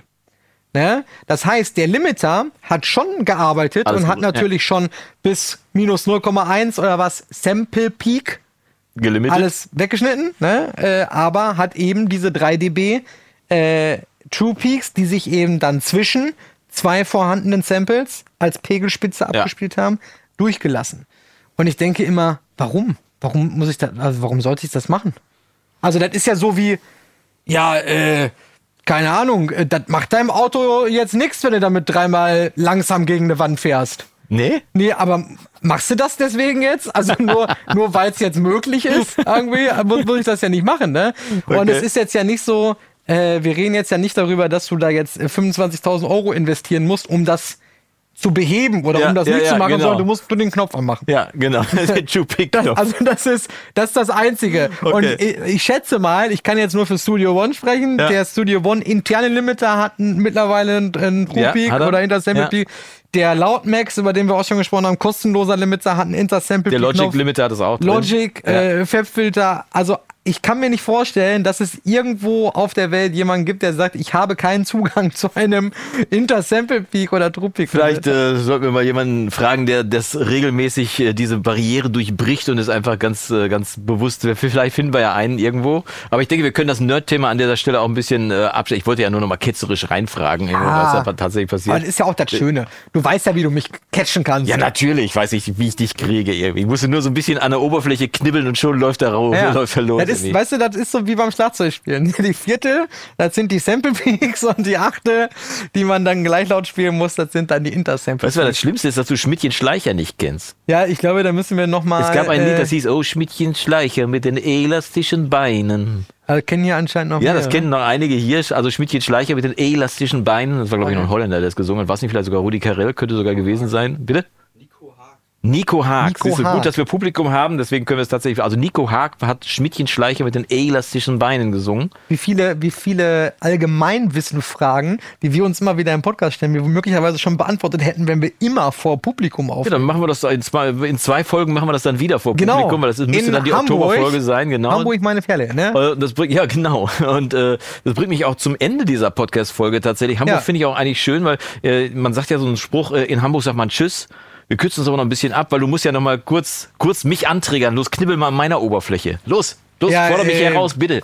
Ne? Das heißt, der Limiter hat schon gearbeitet Alles und hat gut, ja. natürlich schon bis minus 0,1 oder was Sample Peak Gelimitet. alles weggeschnitten, ne? äh, aber hat eben diese 3 dB äh, True Peaks, die sich eben dann zwischen zwei vorhandenen Samples als Pegelspitze abgespielt haben, durchgelassen. Und ich denke immer, warum? Warum muss ich das, also warum sollte ich das machen? Also das ist ja so wie, ja, äh, keine Ahnung, äh, das macht deinem Auto jetzt nichts, wenn du damit dreimal langsam gegen eine Wand fährst. nee? Nee, aber machst du das deswegen jetzt? Also nur, [laughs] nur weil es jetzt möglich ist, irgendwie, muss, muss ich das ja nicht machen, ne? Und Okay. es ist jetzt ja nicht so, äh, wir reden jetzt ja nicht darüber, dass du da jetzt äh, 25.000 Euro investieren musst, um das zu beheben oder Ja, um das ja, nicht ja, zu machen, genau. sondern du musst nur den Knopf anmachen. Ja, genau. [laughs] [laughs] Den also das ist, das ist das Einzige. Und Okay. ich, ich schätze mal, ich kann jetzt nur für Studio One sprechen. Der Studio One interne Limiter hat mittlerweile einen, einen True Ja, Peak hat er. oder Intersample Ja. Peak. Der Loudmax, über den wir auch schon gesprochen haben, kostenloser Limiter hat einen Intersample Der Peak. Logic Knopf. Limiter hat das auch drin. Logic, äh, Fabfilter. Also ich kann mir nicht vorstellen, dass es irgendwo auf der Welt jemanden gibt, der sagt, ich habe keinen Zugang [laughs] zu einem Intersample Peak oder True Peak. Vielleicht äh, sollten wir mal jemanden fragen, der das regelmäßig äh, diese Barriere durchbricht und ist einfach ganz, äh, ganz bewusst. Vielleicht finden wir ja einen irgendwo. Aber ich denke, wir können das Nerd-Thema an dieser Stelle auch ein bisschen äh, abstellen. Ich wollte ja nur noch mal ketzerisch reinfragen, ja. was da tatsächlich Aber passiert. das ist ja auch das Schöne. Du weißt ja, wie du mich catchen kannst. Ja, natürlich weiß ich, wie ich dich kriege irgendwie. Ich musste nur so ein bisschen an der Oberfläche knibbeln und schon läuft er raus, Ja. [laughs] läuft er los. Ist, weißt du, das ist so wie beim Schlagzeugspielen. [laughs] Die vierte, das sind die Sample Peaks und die achte, die man dann gleich laut spielen muss, das sind dann die Intersample Weißt du, was das Schlimmste ist, dass du Schmidtchen Schleicher nicht kennst? Ja, ich glaube, da müssen wir nochmal. Es gab ein äh, Lied, das hieß Oh Schmidtchen Schleicher mit den elastischen Beinen. äh, kennen hier anscheinend noch Ja, mehr, das kennen noch einige hier. Also Schmidtchen Schleicher mit den elastischen Beinen. Das war, glaube ich, noch ein Holländer, der das gesungen hat. Was nicht vielleicht sogar Rudi Carell, könnte sogar gewesen sein. Bitte? Nico Haag. Nico Siehst du, Haag. gut, dass wir Publikum haben, deswegen können wir es tatsächlich. Also Nico Haag hat Schmidtchen Schleicher mit den elastischen Beinen gesungen. Wie viele, wie viele Allgemeinwissenfragen, die wir uns immer wieder im Podcast stellen, wir möglicherweise schon beantwortet hätten, wenn wir immer vor Publikum Ja, aufnehmen. dann machen wir das in zwei, in zwei Folgen machen wir das dann wieder vor Genau. Publikum, weil das müsste In dann die. Oktoberfolge sein, genau. Hamburg meine Perle, ne? Äh, Das bringt, ja, genau. [laughs] Und äh, das bringt mich auch zum Ende dieser Podcast-Folge tatsächlich. Hamburg Ja. finde ich auch eigentlich schön, weil äh, man sagt ja so einen Spruch, äh, in Hamburg sagt man Tschüss. Wir kürzen es aber noch ein bisschen ab, weil du musst ja noch mal kurz, kurz mich antriggern. Los, knibbel mal an meiner Oberfläche. Los, los, Ja, fordere mich äh, heraus, bitte.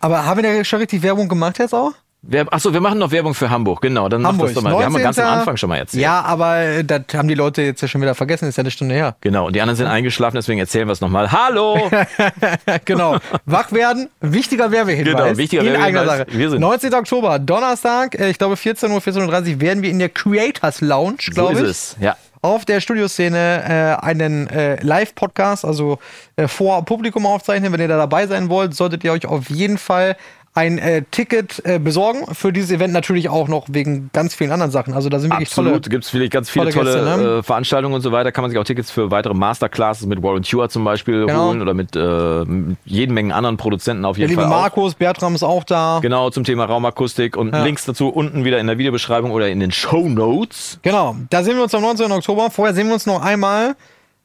Aber haben wir da schon richtig Werbung gemacht jetzt auch? Wer, achso, wir machen noch Werbung für Hamburg, genau. Dann mach das doch mal. Wir haben ja ganz am 19.. Anfang schon mal erzählt. Ja, aber äh, das haben die Leute jetzt ja schon wieder vergessen, ist ja eine Stunde her. Genau, und die anderen sind eingeschlafen, deswegen erzählen wir es nochmal. Hallo! [laughs] genau. Wach werden, wichtiger Werbehinweis. Genau, wichtiger in Werbehinweis. eigener Sache. Wir sind- 19. Oktober, Donnerstag, äh, ich glaube 14 Uhr, 14.30 Uhr, werden wir in der Creators Lounge, so glaube ist ich. es. Ja. Auf der Studioszene äh, einen äh, Live-Podcast, also äh, vor Publikum aufzeichnen. Wenn ihr da dabei sein wollt, solltet ihr euch auf jeden Fall ein äh, Ticket äh, besorgen für dieses Event natürlich auch noch wegen ganz vielen anderen Sachen. Also da sind wirklich Absolut, gibt es vielleicht ganz viele tolle tolle, Gäste, ne? äh, Veranstaltungen und so weiter. Kann man sich auch Tickets für weitere Masterclasses mit Warren Stewart zum Beispiel Genau. holen oder mit äh, jeden Mengen anderen Produzenten auf Der jeden liebe Fall. auch. Markus, Bertram ist auch da. Genau, zum Thema Raumakustik und Ja. Links dazu unten wieder in der Videobeschreibung oder in den Show Notes. Genau, da sehen wir uns am 19. Oktober. Vorher sehen wir uns noch einmal,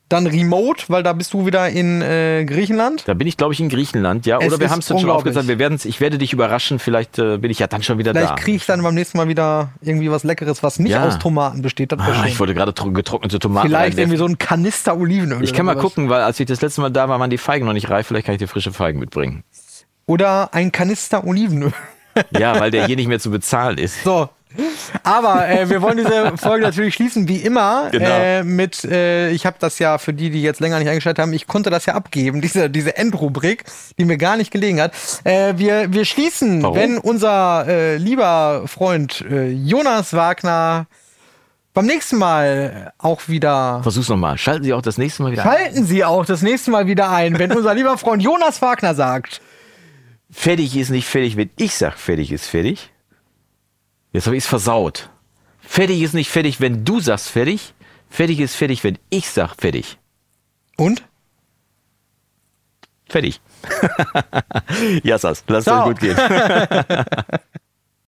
dann remote, weil da bist du wieder in äh, Griechenland. Da bin ich, glaube ich, in Griechenland, ja. Es Oder wir haben es dann schon aufgesagt. Wir werden's, ich werde dich überraschen. Vielleicht äh, bin ich ja dann schon wieder Vielleicht da. kriege ich dann beim nächsten Mal wieder irgendwie was Leckeres, was nicht Ja. aus Tomaten besteht. Das Ah, ich wollte gerade tro- getrocknete Tomaten. Vielleicht irgendwie so ein Kanister Olivenöl. ich kann mal gucken, weil als ich das letzte Mal da war, waren die Feigen noch nicht reif. Vielleicht kann ich dir frische Feigen mitbringen. Oder ein Kanister Olivenöl. Ja, weil der [laughs] hier nicht mehr zu bezahlen ist. So. Aber äh, wir wollen diese Folge natürlich schließen, wie immer, Genau. äh, mit, äh, ich habe das ja für die, die jetzt länger nicht eingeschaltet haben, ich konnte das ja abgeben, [laughs] diese, diese Endrubrik, die mir gar nicht gelegen hat. Äh, wir, wir schließen, Warum? wenn unser äh, lieber Freund äh, Jonas Wagner beim nächsten Mal auch wieder. Versuch's nochmal. Schalten Sie auch das nächste Mal wieder ein. Schalten Sie auch das nächste Mal wieder ein, wenn unser lieber Freund Jonas Wagner sagt. Fertig ist nicht fertig, wenn ich sag, fertig ist fertig. Jetzt habe ich es versaut. Fertig ist nicht fertig, wenn du sagst fertig. Fertig ist fertig, wenn ich sag fertig. Und? Fertig. [laughs] Jassas, lasst Ciao. euch gut gehen. [laughs]